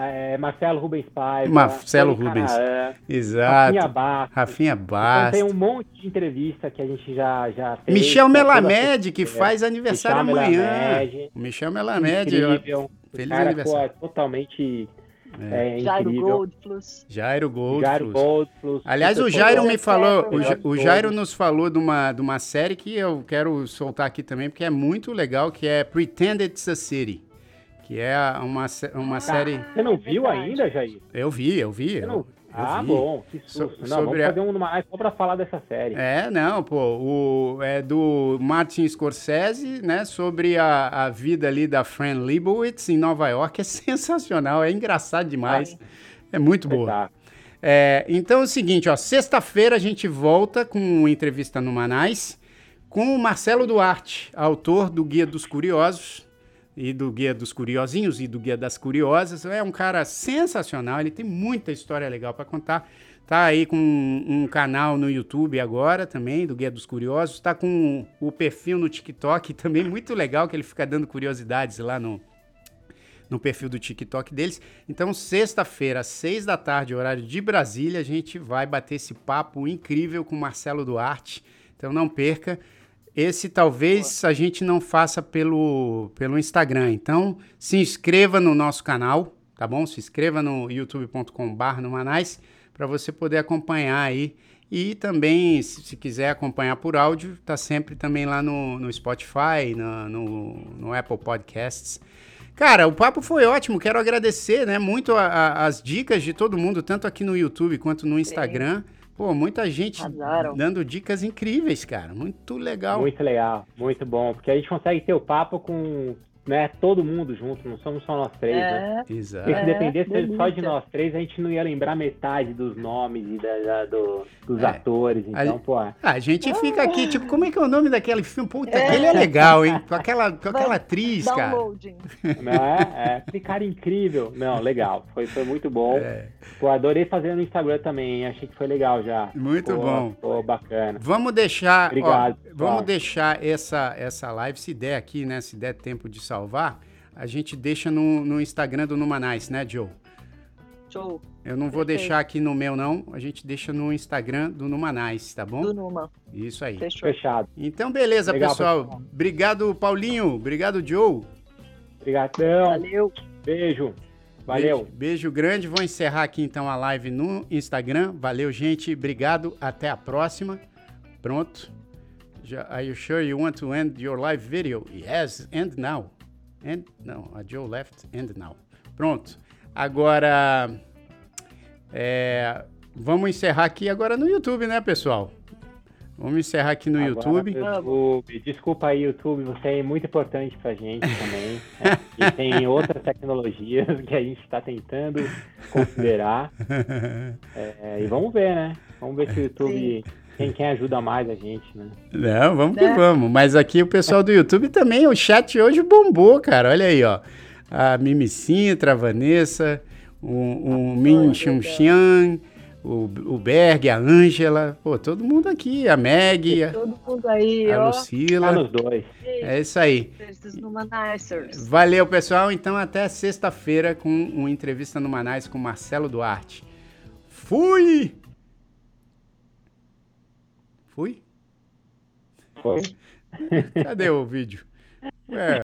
é, Marcelo Rubens Paiva. Marcelo Rubens. Canaã, Exato. Rafinha Bastos. Rafinha Bastos. Então tem um monte de entrevista que a gente já, já fez. Michel Melamed, que faz aniversário Michel amanhã. Melamed. Michel Melamed. Incrível. Feliz cara, aniversário. É totalmente é. É Jairo Goldfluss. Jairo Goldfluss. Jairo Goldfluss. Aliás, o Jairo me falou, o, o Jairo nos falou de uma, de uma série que eu quero soltar aqui também, porque é muito legal, que é Pretend It's a City. Que é uma, uma ah, série... Você não viu ainda, Jair? Eu vi, eu vi. Eu, Ah, bom, que susto. So, não, vamos fazer um mais só para falar dessa série. É, não, pô, o, é do Martin Scorsese, né, sobre a, a vida ali da Fran Lebowitz em Nova York, é sensacional, é engraçado demais, é muito boa. É, então é o seguinte, ó, sexta-feira a gente volta com entrevista no Manais com o Marcelo Duarte, autor do Guia dos Curiosos, e do Guia dos Curiosinhos e do Guia das Curiosas. É um cara sensacional, ele tem muita história legal para contar. Tá aí com um, canal no YouTube agora também, do Guia dos Curiosos. Tá com o perfil no TikTok também, muito legal, que ele fica dando curiosidades lá no, no perfil do TikTok deles. Então, sexta-feira, seis da tarde, horário de Brasília, a gente vai bater esse papo incrível com Marcelo Duarte. Então, não perca. Esse talvez a gente não faça pelo, pelo Instagram. Então, se inscreva no nosso canal, tá bom? Se inscreva no youtube.com.br no Manais para você poder acompanhar aí. E também, se, se, quiser acompanhar por áudio, tá sempre também lá no, no Spotify, no, no, no Apple Podcasts. Cara, o papo foi ótimo. Quero agradecer, né, muito a, a, as dicas de todo mundo, tanto aqui no YouTube quanto no Instagram. Sim. Pô, muita gente dando dicas incríveis, cara. Muito legal. Muito legal, muito bom. Porque a gente consegue ter o papo com né, todo mundo junto, não somos só nós três, né? é, né? Exato. Porque se dependesse é, só de nós três, a gente não ia lembrar metade dos nomes e da, da do, dos é. atores, então, a, pô. É. A gente fica aqui, tipo, como é que é o nome daquele filme? Puta, é. aquele é legal, hein? Com aquela, com aquela atriz, Downloading. cara. Não, é, é, cara incrível. Não, legal, foi, foi muito bom. É. Pô, adorei fazer no Instagram também, achei que foi legal já. Muito pô, bom. Pô, bacana. Vamos deixar, Obrigado, ó, vamos deixar essa, essa live, se der aqui, né, se der tempo de salvar, a gente deixa no, no Instagram do Numanais, né, Joe? Show. Eu não vou deixar aqui no meu, não. A gente deixa no Instagram do Numanais, tá bom? Do Numa. Isso aí. Fechou. Fechado. Então, beleza, Legal, pessoal. pessoal. Obrigado, Paulinho. Obrigado, Joe. Obrigadão. Valeu. Beijo. Valeu. Beijo, beijo, grande. Vou encerrar aqui então a live no Instagram. Valeu, gente. Obrigado. Até a próxima. Pronto. Are you sure you want to end your live video? Yes, end now. End, não, a Joe left, end now. Pronto. Agora, é, vamos encerrar aqui agora no YouTube, né, pessoal? Vamos encerrar aqui no agora YouTube. YouTube. Desculpa aí, YouTube, você é muito importante pra gente também. né? E tem outras tecnologias que a gente está tentando considerar. É, e vamos ver, né? Vamos ver se o YouTube... Sim quem, quem ajuda mais a gente, né? Não, vamos que é. vamos. Mas aqui o pessoal do YouTube também, o chat hoje bombou, cara. Olha aí, ó. A Mimi Sintra, a Vanessa, o, o Min Xian Xian, o, o Berg, a Ângela, pô, todo mundo aqui, a Meg, todo mundo aí, a ó. Lucila. Tá dois. É isso aí. Valeu, pessoal. Então, até sexta-feira com uma entrevista no Manais com Marcelo Duarte. Fui? Foi. Cadê o vídeo? É.